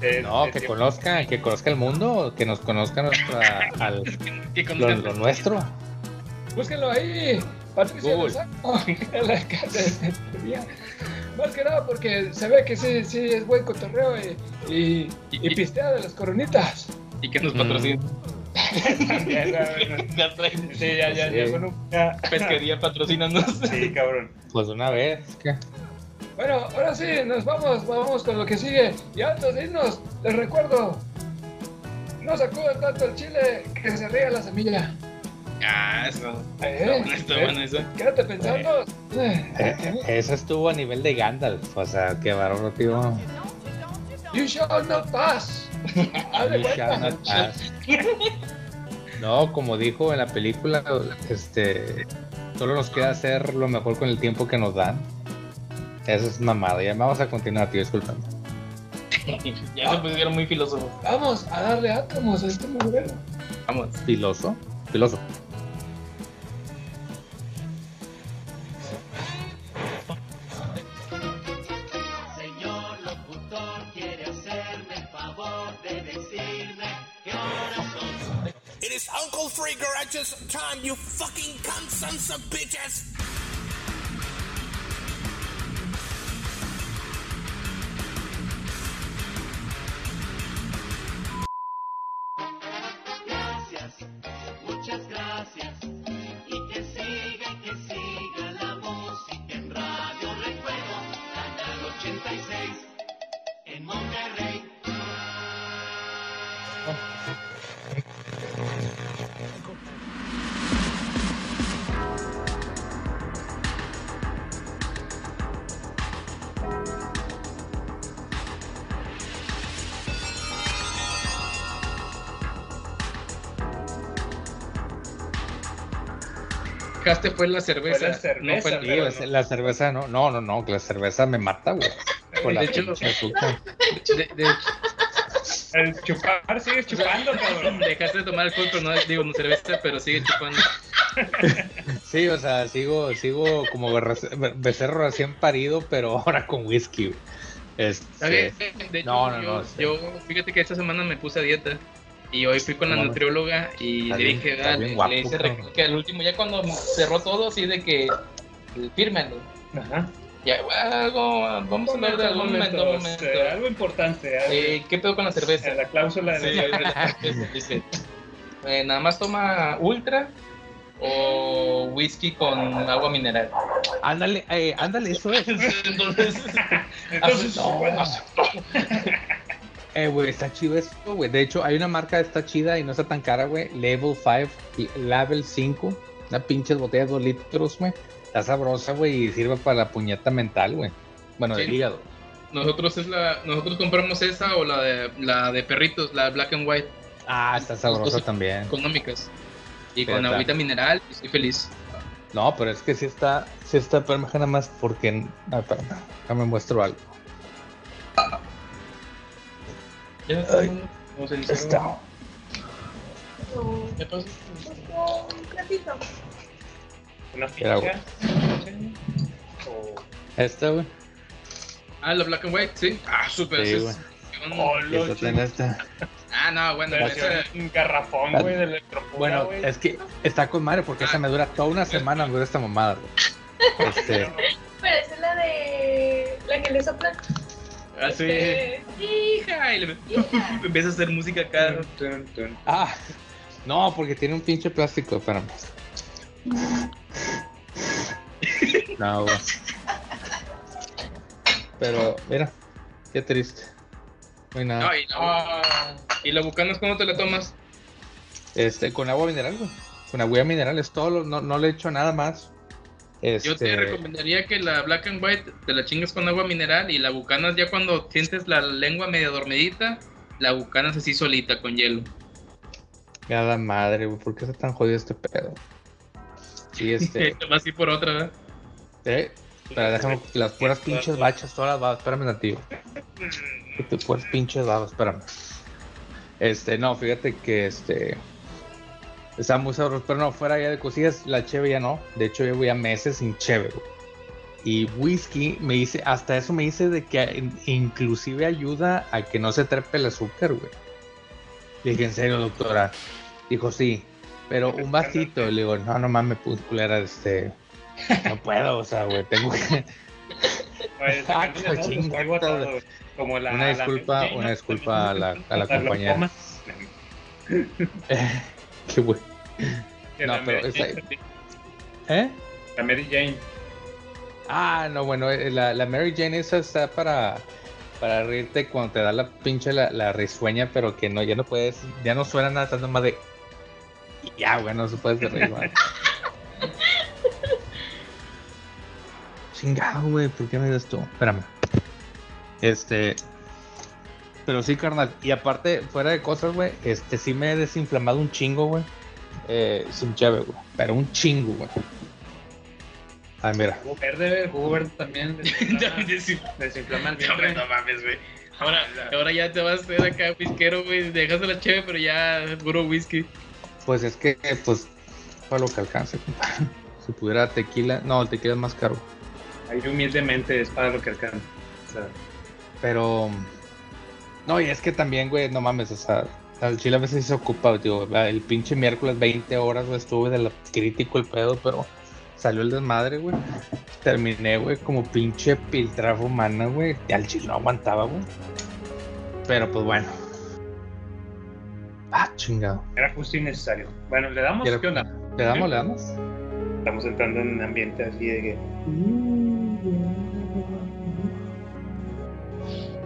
casa. No, que conozca, que conozca el mundo, que nos conozca nuestra, <laughs> al, Que lo, conozcan- lo nuestro. Búsquenlo ahí. Patricio Google. Lozano, <laughs> el alcalde de. Más que nada porque se ve que sí, sí es buen cotorreo y, y, y pistea de las coronitas. Y que nos Mm. patrocina. La. <laughs> Ya traen. Sí, ya, ya, ya, Sí. con un- ya. Pesquería patrocinanos. Sí, cabrón. Pues una vez, ¿qué? Bueno, ahora sí, nos vamos, vamos con lo que sigue. Y antes de irnos, les recuerdo, no sacudan tanto el chile que se riega la semilla. Ah, eso. ¿Eh? Está bueno, está ¿Eh? bueno eso. Quédate pensando. Eh, Eh, eso estuvo a nivel de Gandalf, o sea, qué bárbaro, tío. You shall not pass. <laughs> You shall not pass. No, como dijo en la película, este, solo nos queda hacer lo mejor con el tiempo que nos dan. Eso es mamada. Ya vamos a continuar, tío, disculpen. <laughs> Ya se pusieron muy filósofos. Vamos a darle átomos a este mugrero. Vamos. Filoso, filoso. Señor locutor, quiere hacerme el favor de decirme qué horas son. It is Uncle Free Garage's time, you fucking cunt sons of bitches! Dejaste fue la cerveza. no fue el Sí, la, la cerveza no, no, no, no, que la cerveza me mata, güey. Con la De hecho- azúcar. De, de hecho, El chupar, sigues chupando, cabrón. dejaste de tomar alcohol, pero no digo no cerveza, pero sigue chupando. <laughs> Sí, o sea, sigo, sigo como becerro recién parido, pero ahora con whisky. Este, bien. De hecho, no, no, yo, no. sí. yo, fíjate que esta semana me puse a dieta. Y hoy fui con la nutrióloga y le dije, guapo, le hice que al último, ya cuando cerró todo, así de que fírmelo. Ajá. Ya, algo, vamos a hablar de algo momento, eh, algo importante. algo- Eh, ¿Qué pedo con la cerveza? La cláusula de Sí, de la cerveza, <laughs> dice, eh, nada más toma ultra o whisky con agua mineral. Ándale, eh, ándale, eso es. <laughs> Entonces, <laughs> Entonces, no, bueno. Eh, güey, está chido esto, güey. De hecho, hay una marca que está chida y no está tan cara, güey. Level 5, y Level 5. Una pinche botella de 2 litros, güey. Está sabrosa, güey, y sirve para la puñeta mental, güey. Bueno, del Sí. hígado. Nosotros es la, nosotros compramos esa o la de la de perritos, la black and white. Ah, está sabrosa también. Económicas. Y Pero con agüita mineral, y estoy feliz. No, pero es que sí está, sí está, pero nada más porque. Ah, espérame, déjame muestro algo. Ya, Ay, está. ¿Qué pasa? Un ratito. Una. Esta, güey. Ah, la black and white, sí. Ah, súper. Sí, güey. es- Oh. Ah, no, bueno, ese- un garrafón, güey, de electropura, Bueno, güey. es que está con madre porque esa me dura toda una semana, me dura esta mamada, güey. <laughs> Este, Pero esa es la de. la que le sopla. Así. Hija, y le <laughs> empieza a hacer música acá. ah, no, porque tiene un pinche plástico, espérame. No, güey. Pero, mira, qué triste. No hay nada. No, y, la, ¿Y la bucanas cómo te la tomas? Este, con agua mineral, güey. Con agua mineral es todo, lo- no, no le echo nada más. Este, Yo te recomendaría que la black and white te la chingues con agua mineral y la bucanas ya cuando sientes la lengua medio dormidita, la bucanas así solita con hielo. Cada madre, güey, ¿por qué está tan jodido este pedo? Sí, <laughs> este. Te vas así por otra, ¿verdad? eh, espera, déjame las puras pinches bachas, todas las babas, espérame, nativo. Te puras pinches babas, espérame. Este, no, fíjate que este. Está muy sabroso, pero no, fuera ya de cosillas, la cheve ya no. De hecho, llevo ya meses sin cheve, güey. Y whisky me dice, hasta eso me dice de que in- inclusive ayuda a que no se trepe el azúcar, güey. Le dije, ¿en serio, doctora? Dijo, sí, pero un vasito. Le digo, no, no mames, pues, culera, este... No puedo, o sea, güey, tengo que... <laughs> Esa Ah, güey. Como la, Una disculpa, una disculpa a la, a la compañera. <laughs> <laughs> Qué. Que No, pero esa- ¿Eh? La Mary Jane. Ah, no, bueno, eh, la, la Mary Jane esa está para, para reírte cuando te da la pinche la, la risueña, pero que no, ya no puedes, ya no suena nada, estás nomás de... Ya, güey, no se puede reír, güey. <laughs> Chingado, güey, ¿por qué me das tú? Espérame. Este... Pero sí, carnal, y aparte, fuera de cosas, güey, este sí me he desinflamado un chingo, güey. Eh, sin cheve, güey. Pero un chingo, güey. Ay, mira. Jugo verde, jugo verde también. <laughs> Desinflama, desinflama el vientre. No mames, güey. Ahora, ahora ya te vas a hacer acá whiskero, güey. Dejas la cheve, pero ya puro whisky. Pues es que, pues, para lo que alcance, compadre. <laughs> Si pudiera tequila, no, el tequila es más caro. Ahí humildemente es para lo que alcanza. O sea, Pero, no, y es que también, güey, no mames, o sea, al chile a veces sí se ocupa, digo, el pinche miércoles 20 horas, güey, estuve de lo crítico el pedo, pero salió el desmadre, güey. Terminé, güey, como pinche piltrafa humana, güey. Y al chile no aguantaba, güey. Pero pues bueno. Ah, chingado. era justo y necesario. Bueno, ¿le damos? Quiero- ¿Qué onda? ¿Le damos, le damos? Estamos entrando en un ambiente así de que.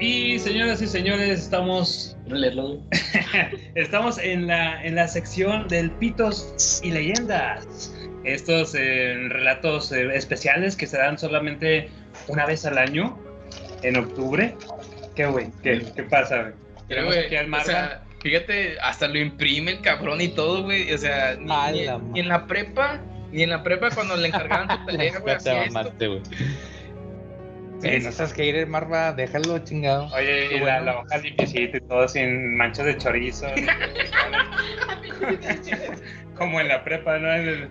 Y señoras y señores, estamos. <laughs> estamos en la, en la sección del Pitos y Leyendas. Estos eh, relatos eh, especiales que se dan solamente una vez al año, en octubre. ¿Qué, güey? ¿Qué, ¿Qué pasa, güey? Al o sea, fíjate, hasta lo imprime el cabrón y todo, güey. O sea, ni, A ni- ni en la prepa, ni en la prepa cuando le encargaban tu <laughs> tarea, güey, Eh, no sabes qué ir, Marva, déjalo chingado. Oye, y la, bueno. la hoja limpiecita y todo sin manchas de chorizo. <laughs> Como en la prepa, ¿no? En el-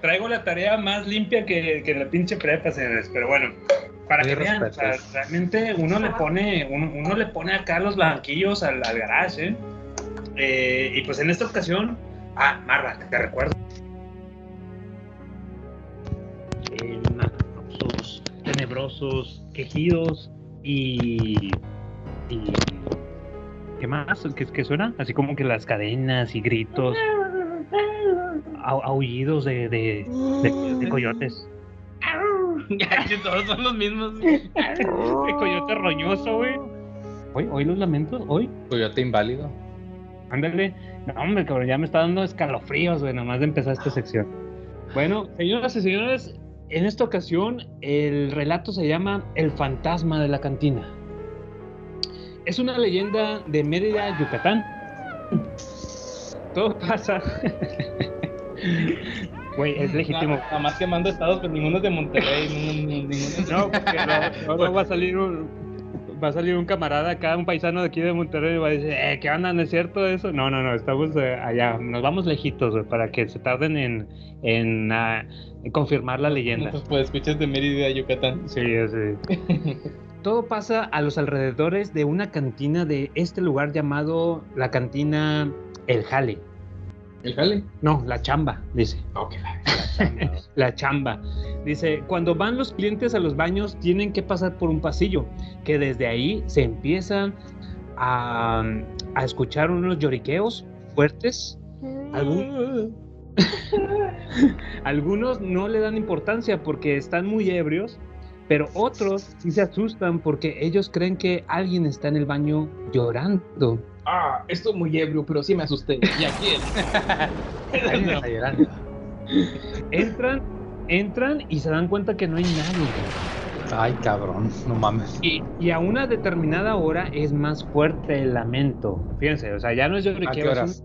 Traigo la tarea más limpia que, que la pinche prepa, señores. Pero bueno, para Muy que vean, o sea, respetos. realmente uno le pone, uno, uno le pone acá los blanquillos al, al garage, ¿eh? Eh, Y pues en esta ocasión, ah, Marva, te recuerdo. macabrosos, tenebrosos, quejidos y, y ¿qué más? ¿Qué, qué suena? Así como que las cadenas y gritos, au- aullidos de, de, de- de coyotes. <laughs> Todos son los mismos. De coyote roñoso, güey. Hoy, hoy los lamentos, hoy. Coyote inválido. Ándale. No, hombre, cabrón, ya me está dando escalofríos, güey, nomás de empezar esta sección. Bueno, señoras y señores, en esta ocasión el relato se llama El fantasma de la cantina. Es una leyenda de Mérida, Yucatán. Todo pasa. <laughs> Güey, es legítimo. Nada más quemando estados, pero ninguno es de Monterrey. ninguno- ninguno- <laughs> No, porque no, no va a salir un, va a salir un camarada acá, un paisano de aquí de Monterrey y va a decir, eh, ¿qué onda? ¿No es cierto eso? No, no, no, estamos eh, allá, nos vamos lejitos güey, para que se tarden en, en, ah, en confirmar la leyenda. Pues, pues escuchas de Mérida, Yucatán. Sí, sí. <laughs> Todo pasa a los alrededores de una cantina de este lugar llamado la cantina El Jale. ¿El Jale? No, la chamba, dice. Ok, <laughs> La chamba. Dice, cuando van los clientes a los baños tienen que pasar por un pasillo, que desde ahí se empiezan a, a escuchar unos lloriqueos fuertes. Algún- <laughs> Algunos no le dan importancia porque están muy ebrios, pero otros sí se asustan porque ellos creen que alguien está en el baño llorando. Ah, estoy muy ebrio, pero sí me asusté. ¿Y a quién? <laughs> Entran, entran y se dan cuenta que no hay nadie. Ay, cabrón, no mames. Y, y a una determinada hora es más fuerte el lamento. Fíjense, o sea, ya no es lloriqueo. ¿A qué es horas?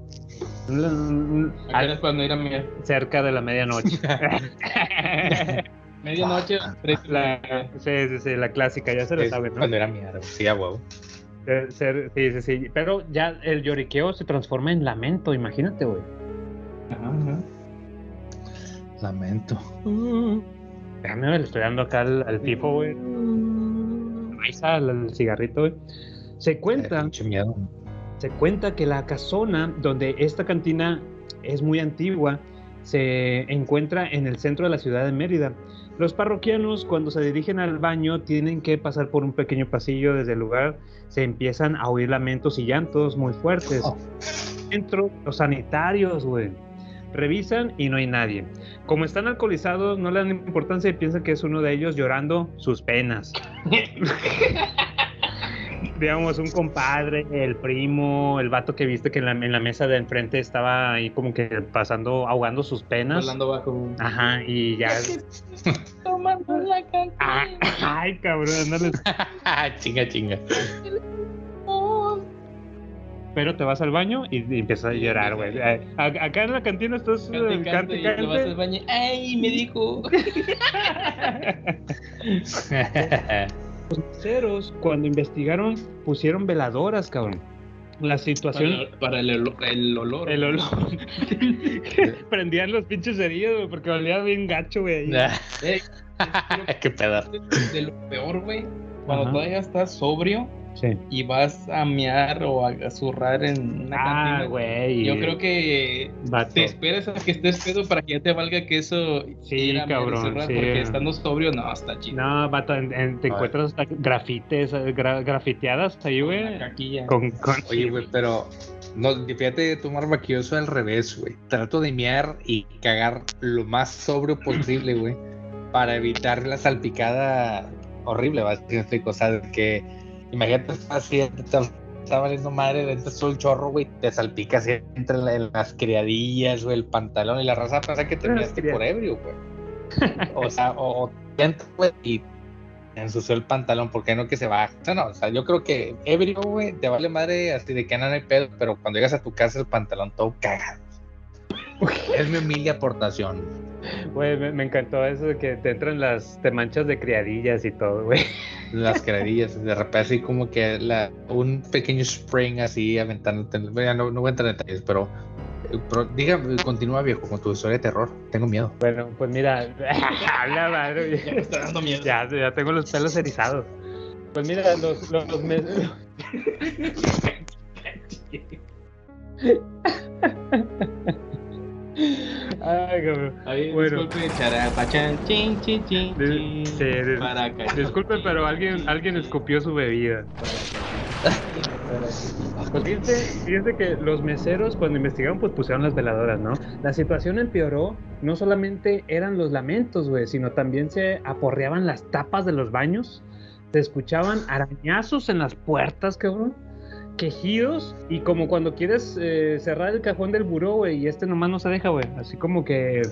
un- un- un- ¿A qué horas cuando ir a mirar? cerca de la medianoche. <laughs> Medianoche, tres La, sí, sí, sí, la clásica, ya se lo Es saben, ¿no? Cuando era mierda, sí, a huevo. Ser- ser- sí, sí, sí. Pero ya el lloriqueo se transforma en lamento, imagínate, güey. Lamento. Déjame ver, le estoy dando acá al, al tifo, güey. Ahí está, al, al cigarrito, güey. Se cuenta. Mucho miedo. Se cuenta que la casona donde esta cantina es muy antigua se encuentra en el centro de la ciudad de Mérida. Los parroquianos cuando se dirigen al baño tienen que pasar por un pequeño pasillo desde el lugar, se empiezan a oír lamentos y llantos muy fuertes. Dentro los sanitarios, güey. Revisan y no hay nadie. Como están alcoholizados, no le dan importancia y piensan que es uno de ellos llorando sus penas. <laughs> digamos, un compadre, el primo, el vato que viste que en la, en la mesa de enfrente estaba ahí como que pasando, ahogando sus penas. Hablando bajo. Ajá, y ya. <laughs> Tomando la cantina. Ah, ay, cabrón, ándale. <laughs> chinga, chinga. Pero te vas al baño y, y empiezas a llorar, güey. Acá en la cantina estás Cante, eh, cante, cante, y te vas cante. al baño. ¡Ay, me dijo! <laughs> Los meseros, cuando investigaron, pusieron veladoras, cabrón. La situación. Para, para el, el olor. El olor. <laughs> Prendían los pinches heridos, güey, porque olía bien gacho, güey. ahí. Ey, <laughs> Qué pedo. de lo peor, güey. Cuando Ajá. todavía estás sobrio Sí. y vas a mear o a zurrar en una Ah, cantina. güey. Yo creo que te esperas a que estés pedo para que ya te valga que eso. Sí, cabrón, zurrar, sí. Porque estando sobrio, no, está chido. No, vato, en- en- te Ay. encuentras hasta grafites, gra- grafiteadas ahí, güey. Con, con... Oye, güey, pero no, fíjate, que yo soy al revés, güey. Trato de mear y cagar lo más sobrio posible, güey, para evitar la salpicada horrible, básicamente. O sea, que imagínate, así, te está, valiendo madre, le entras todo el chorro, güey, te salpica así entre en las criadillas, güey, el pantalón y la raza pasa que te criad- por ebrio, güey. O sea, o, o güey, y ensució el pantalón, porque no que se baja. O sea, no, o sea, yo creo que ebrio, güey, te vale madre así de que no hay pedo, pero cuando llegas a tu casa el pantalón todo cagado. Es mi humilde aportación. Güey, me, me encantó eso de que te entran las, te manchas de criadillas y todo, güey. Las criadillas, de repente así como que la, un pequeño spring así aventándote. No, no voy a entrar en detalles, pero, pero dígame, continúa viejo con tu historia de terror. Tengo miedo. Bueno, pues mira, <laughs> habla madre. Ya me está dando miedo. Ya, ya tengo los pelos erizados. Pues mira, los, los, los mes- <laughs> Ay, cabrón. Ay, Bueno. disculpe, charapachán, chin, chin, chin, chin. sí, dis- Para acá. Disculpe, pero alguien, alguien escupió su bebida. <laughs> Pues fíjense, fíjense que los meseros cuando investigaron pues pusieron las veladoras, ¿no? La situación empeoró, no solamente eran los lamentos, güey, sino también se aporreaban las tapas de los baños, se escuchaban arañazos en las puertas, cabrón, quejidos y como cuando quieres eh, cerrar el cajón del buró, güey, y este nomás no se deja, güey, así como que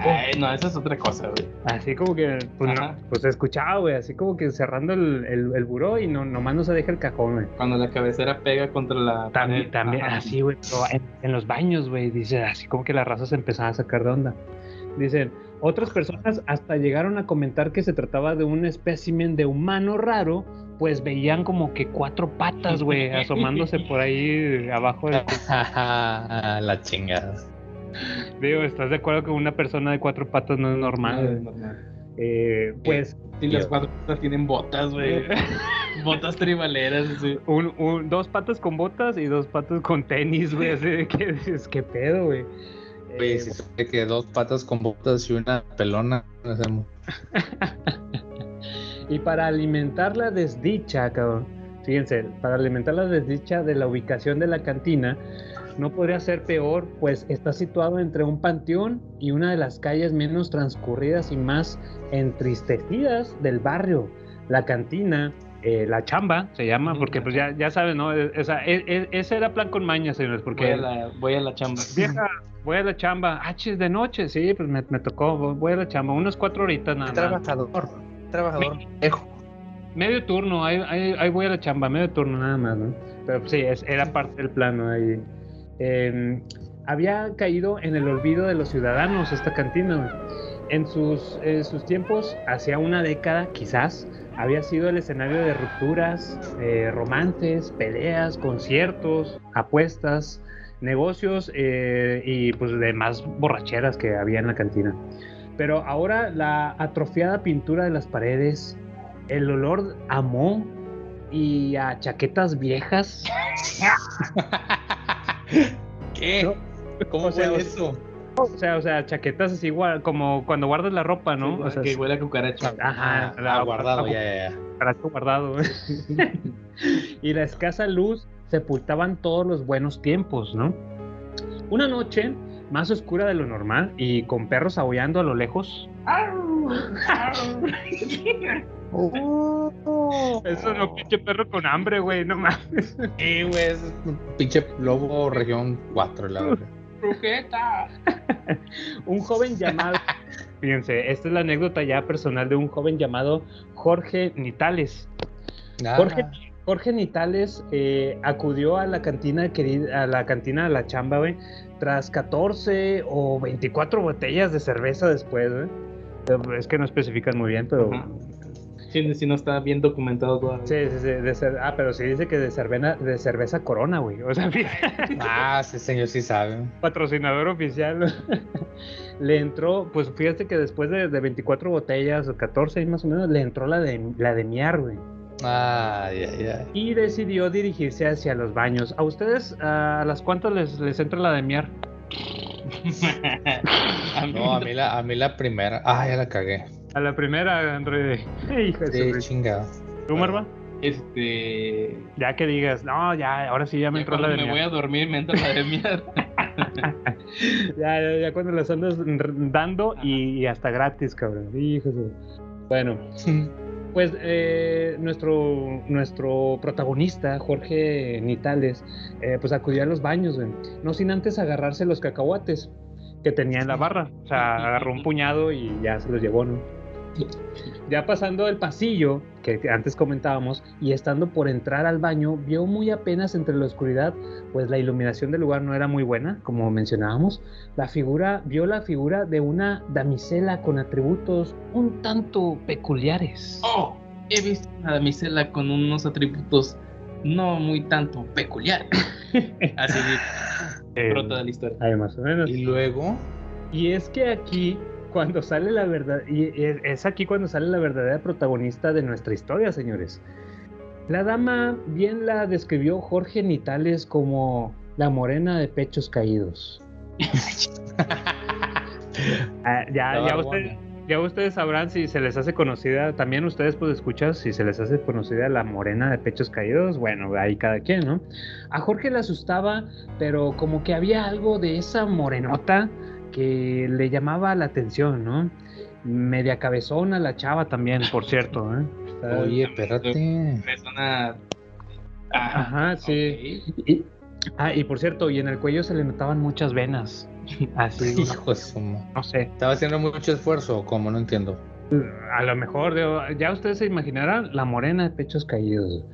Ay, no, esa es otra cosa, güey. Así como que, pues, no, pues escuchaba, güey, así como que cerrando el, el, el buró y no, nomás no se deja el cajón, güey. Cuando la cabecera pega contra la También, también Ajá. así, güey, en, en los baños, güey, dice, así como que la raza se empezaba a sacar de onda. Dicen, otras personas hasta llegaron a comentar que se trataba de un espécimen de humano raro, pues veían como que cuatro patas, güey, <laughs> asomándose por ahí abajo del... <laughs> la chingada. Digo, ¿estás de acuerdo que una persona de cuatro patas no es normal? No es güey? normal. Eh, pues... Y las cuatro patas tienen botas, güey. <laughs> botas tribaleras, sí. Un, un- dos patas con botas y dos patas con tenis, güey. Así de que dices, ¿qué pedo, güey? Oye, si sabe que dos patas con botas y una pelona. hacemos. <laughs> Y para alimentar la desdicha, cabrón. Fíjense, para alimentar la desdicha de la ubicación de la cantina, no podría ser peor, pues está situado entre un panteón y una de las calles menos transcurridas y más entristecidas del barrio. La cantina, eh, la chamba se llama, porque pues ya, ya saben, ¿no? E- O sea, e- ese era plan con maña, señores, porque... Voy a la, voy a la chamba. Vieja, voy a la chamba. Ah, chis, de noche, sí, pues me, me tocó, voy a la chamba, unas cuatro horitas nada más. Trabajador. Trabajador. Medio turno, ahí, ahí, ahí voy a la chamba, medio turno nada más, ¿no? Pero pues, sí, es, era parte del plano ahí. Eh, había caído en el olvido de los ciudadanos esta cantina. En sus, en sus tiempos, hacia una década quizás, había sido el escenario de rupturas, eh, romances, peleas, conciertos, apuestas, negocios eh, y pues demás borracheras que había en la cantina. Pero ahora la atrofiada pintura de las paredes, el olor a moho y a chaquetas viejas. <laughs> ¿Qué? ¿Cómo fue eso? O sea, o sea, chaquetas así igual, como cuando guardas la ropa, ¿no? Sí, o sea, que huele a cucaracha. Ajá, Ah, la- guardado, la- ya, ya, ya. cucaracho guardado. <laughs> y la escasa luz sepultaban todos los buenos tiempos, ¿no? Una noche más oscura de lo normal y con perros aullando a lo lejos. Eso no, pinche perro con hambre, güey, no mames. Sí, güey, es un pinche lobo región 4, la verdad. <laughs> ¡Brujeta! <laughs> un joven llamado. Fíjense, esta es la anécdota ya personal de un joven llamado Jorge Nitales. Ah. Jorge, Jorge Nitales eh, acudió a la cantina querida, a la cantina de la chamba, güey, tras 14 o 24 botellas de cerveza después, güey. Pero Es que no especifican muy bien, pero. Si no está bien documentado todavía. Sí, sí, sí. de cer- Ah, pero sí dice que de, cervena, de cerveza Corona, güey. O sea, <laughs> Ah, ese señor sí sabe. patrocinador oficial. <laughs> le entró, pues fíjate que después de, de 24 botellas o 14 ahí más o menos, le entró la de, la de miar, güey. Ay, ay, ay. Y decidió dirigirse hacia los baños. ¿A ustedes a las cuántas les, les entra la de miar? <laughs> No, a mí la, a mí la primera. Ah, ya la cagué. A la primera, <laughs> de Sí, su- chingado. ¿Tú, Marva? Este. Ya que digas, no, ya, ahora sí ya me Ya entró la de me voy a dormir me entra la de mierda. <laughs> <laughs> Ya, ya, ya cuando las andas dando y, y hasta gratis, cabrón. Hijo de- Bueno, pues eh, nuestro, nuestro protagonista, Jorge Nitales, eh, pues acudió a los baños, güey. No sin antes agarrarse los cacahuates que tenía en la barra. O sea, agarró un puñado y ya se los llevó, ¿no? Ya pasando el pasillo que antes comentábamos y estando por entrar al baño, vio muy apenas entre la oscuridad, pues la iluminación del lugar no era muy buena, como mencionábamos. La figura, vio la figura de una damisela con atributos un tanto peculiares. Oh, he visto una damisela con unos atributos no muy tanto peculiares. <laughs> Así Eh, de la historia. Ahí más o menos. Y luego. Y es que aquí, cuando sale la verdad, y es aquí cuando sale la verdadera protagonista de nuestra historia, señores. La dama bien la describió Jorge Nitales como la morena de pechos caídos. <laughs> Ah, ya, ya, ustedes, ya ustedes sabrán si se les hace conocida, también ustedes pues escuchar si se les hace conocida la morena de pechos caídos, bueno, ahí cada quien, ¿no? A Jorge le asustaba, pero como que había algo de esa morenota que le llamaba la atención, ¿no? Media cabezona la chava también, por cierto, ¿eh? Está- Oye, espérate. Es una. Ajá, sí. Y, Ah, y por cierto, y en el cuello se le notaban muchas venas. <laughs> Así. <laughs> Hijo de su ma- No sé. ¿Estaba haciendo mucho esfuerzo o cómo? No entiendo. A lo mejor, ya ustedes se imaginarán la morena de pechos caídos.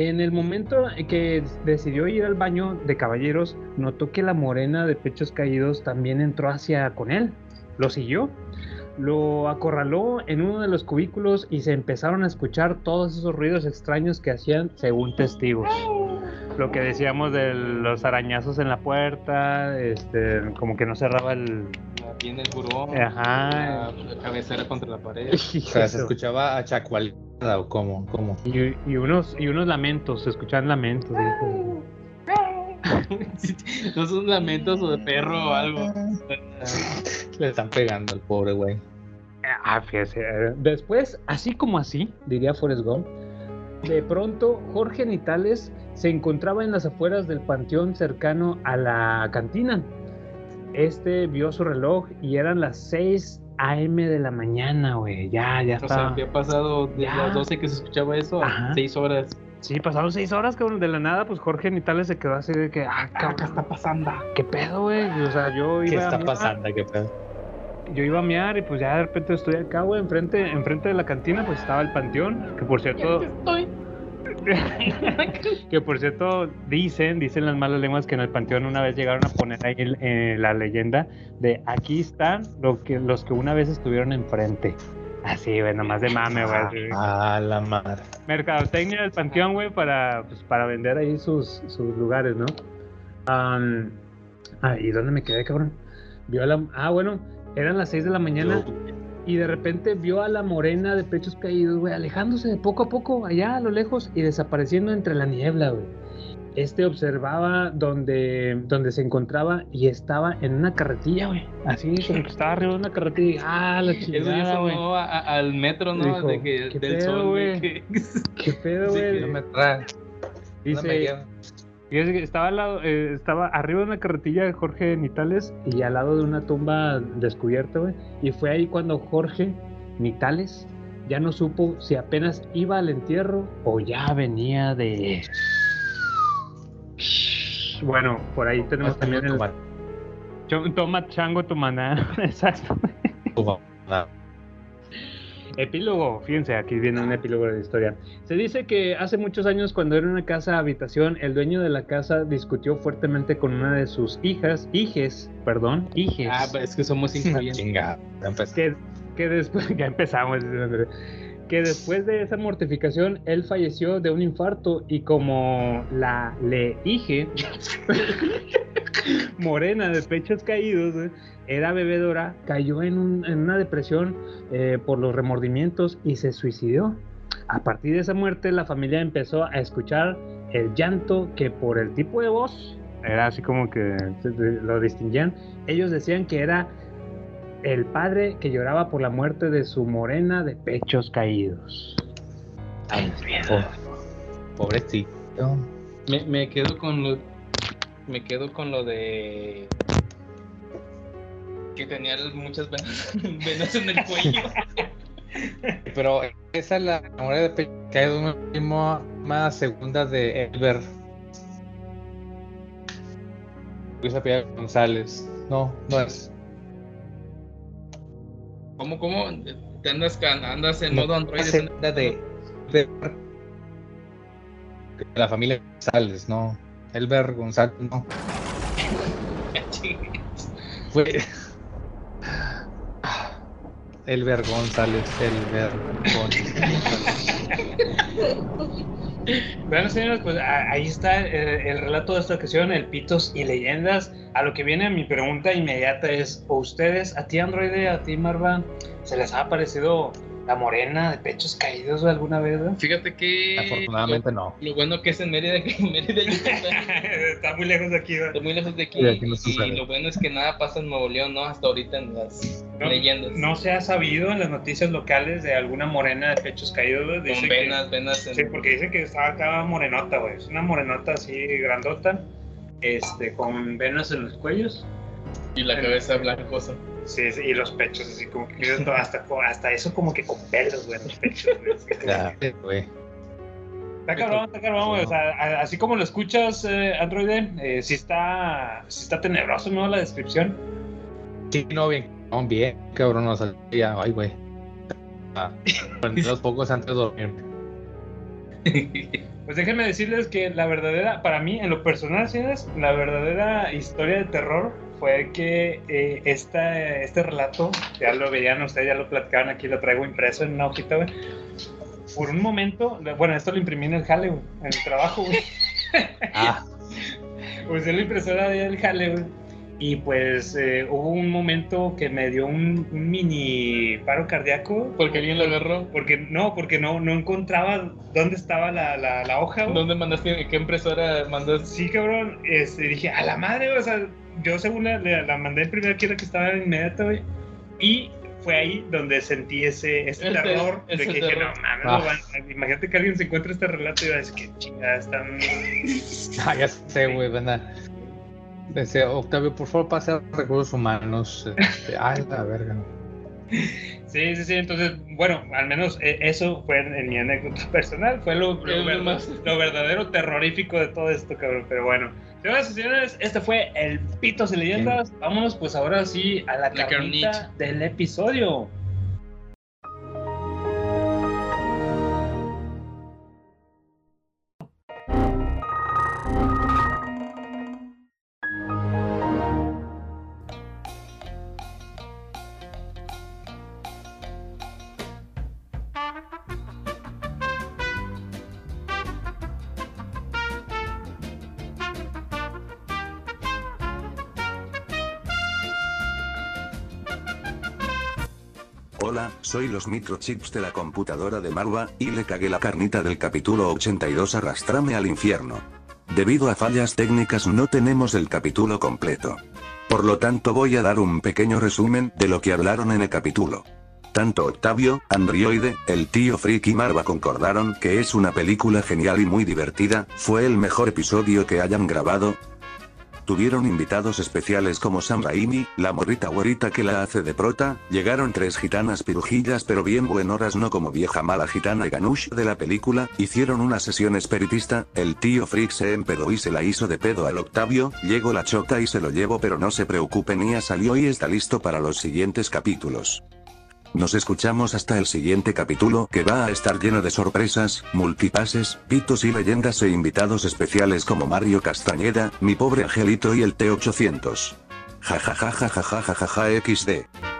En el momento en que decidió ir al baño de caballeros, notó que la morena de pechos caídos también entró hacia con él. Lo siguió, lo acorraló en uno de los cubículos y se empezaron a escuchar todos esos ruidos extraños que hacían según testigos. Lo que decíamos de los arañazos en la puerta, este, como que no cerraba el... Viene el buró. Ajá. La, la cabecera contra la pared. <laughs> O sea, se escuchaba a chacualeada o cómo, cómo. Y, y unos, y unos lamentos, se escuchaban lamentos. dijo. <laughs> No son lamentos o de perro o algo. <laughs> Le están pegando al pobre güey. Ah, fíjese. Después, así como así, diría Forrest Gump, de pronto Jorge Nitales se encontraba en las afueras del panteón cercano a la cantina. Este vio su reloj y eran las 6 a.m. de la mañana, güey. Ya, ya O sea, está. había pasado de Ya. las 12 que se escuchaba eso a Ajá. 6 horas. Sí, pasaron seis horas, cabrón. De la nada, pues Jorge Nitales se quedó así de que, ah, cabrón, ¿qué está pasando? ¿Qué pedo, güey? O sea, yo iba ¿Qué a está miar, pasando? ¿Qué pedo? Yo iba a miar y pues ya de repente estoy acá, güey, enfrente, enfrente de la cantina, pues estaba el panteón, que por cierto, Estoy. <laughs> que por cierto dicen, dicen las malas lenguas que en el panteón una vez llegaron a poner ahí el- eh, la leyenda de aquí están lo que, los que una vez estuvieron enfrente. Así, güey, nomás de mame, güey. así. Ah, la madre. Mercadotecnia del panteón, güey, para, pues, para vender ahí sus, sus lugares, ¿no? Am, ah, ¿y dónde me quedé, cabrón? Vio a la... Ah, bueno, eran las 6 de la mañana y de repente vio a la morena de pechos caídos, güey, alejándose de poco a poco, allá a lo lejos y desapareciendo entre la niebla, güey. Este observaba donde, donde se encontraba y estaba en una carretilla, güey. Así, como que estaba arriba de una carretilla y, ah, la chingada, güey. al metro, ¿no? Dijo, de que, ¿qué del pedo, sol, güey? que- <laughs> ¿Qué pedo, <laughs> Sí, güey? no me trae. Dice, fíjese que estaba, al lado, eh, estaba arriba de una carretilla de Jorge Nitales y al lado de una tumba descubierta, güey. Y fue ahí cuando Jorge Nitales ya no supo si apenas iba al entierro o ya venía de... Bueno, por ahí tenemos también el... Cho- Toma chango tu maná. <laughs> Exacto. Epílogo, fíjense, aquí viene un epílogo de la historia. Se dice que hace muchos años, cuando era una casa habitación, el dueño de la casa discutió fuertemente con una de sus hijas, hijes, perdón, hijes. Ah, pues es que somos <laughs> incluyentes. que, que después, <laughs> ya empezamos. Que después de esa mortificación, él falleció de un infarto y como la le hije, <laughs> morena de pechos caídos, güey, era bebedora, cayó en, un- en una depresión eh, por los remordimientos y se suicidó. A partir de esa muerte, la familia empezó a escuchar el llanto que por el tipo de voz, era así como que lo distinguían, ellos decían que era el padre que lloraba por la muerte de su morena de pechos caídos. Ay, Pobrecito. Me, me quedo con lo. Me quedo con lo de. Que tenía muchas venas, <laughs> venas en el cuello. <laughs> Pero esa es la memoria de Pecho Caído, una misma más segunda de Elber. Luis Apia González. No, no es. ¿Cómo, cómo? ¿Te andas, andas en No, modo Android? de, de, de la familia González, no. Elber González, no. <laughs> Fue. Elber González, Elber <laughs> Bueno, señores, pues ahí está el, el relato de esta ocasión, el Pitos y Leyendas. A lo que viene mi pregunta inmediata es, ¿o ustedes, a ti Androide, a ti Marva, se les ha parecido la morena de pechos caídos alguna vez? güey? Fíjate que. Afortunadamente no. Lo bueno que es en Mérida, que en Mérida. <laughs> Está muy lejos de aquí, ¿verdad? Está muy lejos de aquí. No y lo bueno es que nada pasa en Nuevo León, ¿no? Hasta ahorita en las leyendas. No se ha sabido en las noticias locales de alguna morena de pechos caídos. güey. Dice Con que- venas, venas. En... Sí, porque dice que estaba acá morenota, güey. Es una morenota así grandota, este, con venas en los cuellos. Y la cabeza blancosa. Sí, sí, y los pechos, así como que <laughs> hasta, hasta eso como que con pelos, güey, los pechos. güey. Está cabrón, está cabrón, güey. O sea, a- así como lo escuchas, eh, Android, eh, sí está, sí está tenebroso, ¿no? La descripción. Sí, no, bien, no, bien, cabrón, no salía, ay, güey. Ah, <laughs> los pocos antes de dormir. Pues déjenme decirles que la verdadera, para mí, en lo personal, señores, la verdadera historia de terror fue que eh, esta, este relato, ya lo veían ustedes, ya lo platicaban aquí, lo traigo impreso en una hojita, güey. Por un momento, bueno, esto lo imprimí en el jale, güey, en el trabajo, güey. <laughs> Ah, <laughs> Usé la impresora del jale, güey. Y pues eh, hubo un momento que me dio un, un mini paro cardíaco. Porque alguien lo agarró. Porque no, porque no, no encontraba dónde estaba la, la, la hoja, güey. ¿Dónde mandaste? ¿Qué impresora mandaste? Sí, cabrón. Este, dije, a la madre, güey, o sea, yo según la, la, la mandé primero que era que estaba inmediata, güey. Y fue ahí donde sentí ese, ese Ese- terror. de ese que dije, no mames, Ah. no imagínate que alguien se encuentra este relato y va a decir, que chingada, están. <laughs> ah, ya sé, güey, a- Decía, Octavio, por favor, pase a recursos humanos. Este, ay, la verga. Sí, sí, sí. Entonces, bueno, al menos eh, eso fue en, en mi anécdota <laughs> personal. Fue lo, lo, lo verdadero terrorífico de todo esto, cabrón. Pero bueno, señoras y señores, este fue el Pitos y Leyendas. Vámonos, pues ahora sí a la, La carnita carnita. del episodio. Soy los microchips de la computadora de Marva, y le cagué la carnita del capítulo 82 Arrastrame al infierno. Debido a fallas técnicas no tenemos el capítulo completo. Por lo tanto voy a dar un pequeño resumen de lo que hablaron en el capítulo. Tanto Octavio, Androide, el tío Freak y Marva concordaron que es una película genial y muy divertida, fue el mejor episodio que hayan grabado, Tuvieron invitados especiales como Sam Raimi, la morrita güerita que la hace de prota, llegaron tres gitanas pirujillas pero bien buenoras no como vieja mala gitana ganush de la película, hicieron una sesión espiritista, el tío Freak se empedó y se la hizo de pedo al Octavio, llegó la chota y se lo llevo pero no se preocupen ya salió y está listo para los siguientes capítulos. Nos escuchamos hasta el siguiente capítulo que va a estar lleno de sorpresas, multipases, pitos y leyendas e invitados especiales como Mario Castañeda, mi pobre angelito y el T800. Ja ja ja ja ja ja ja ja, ja XD.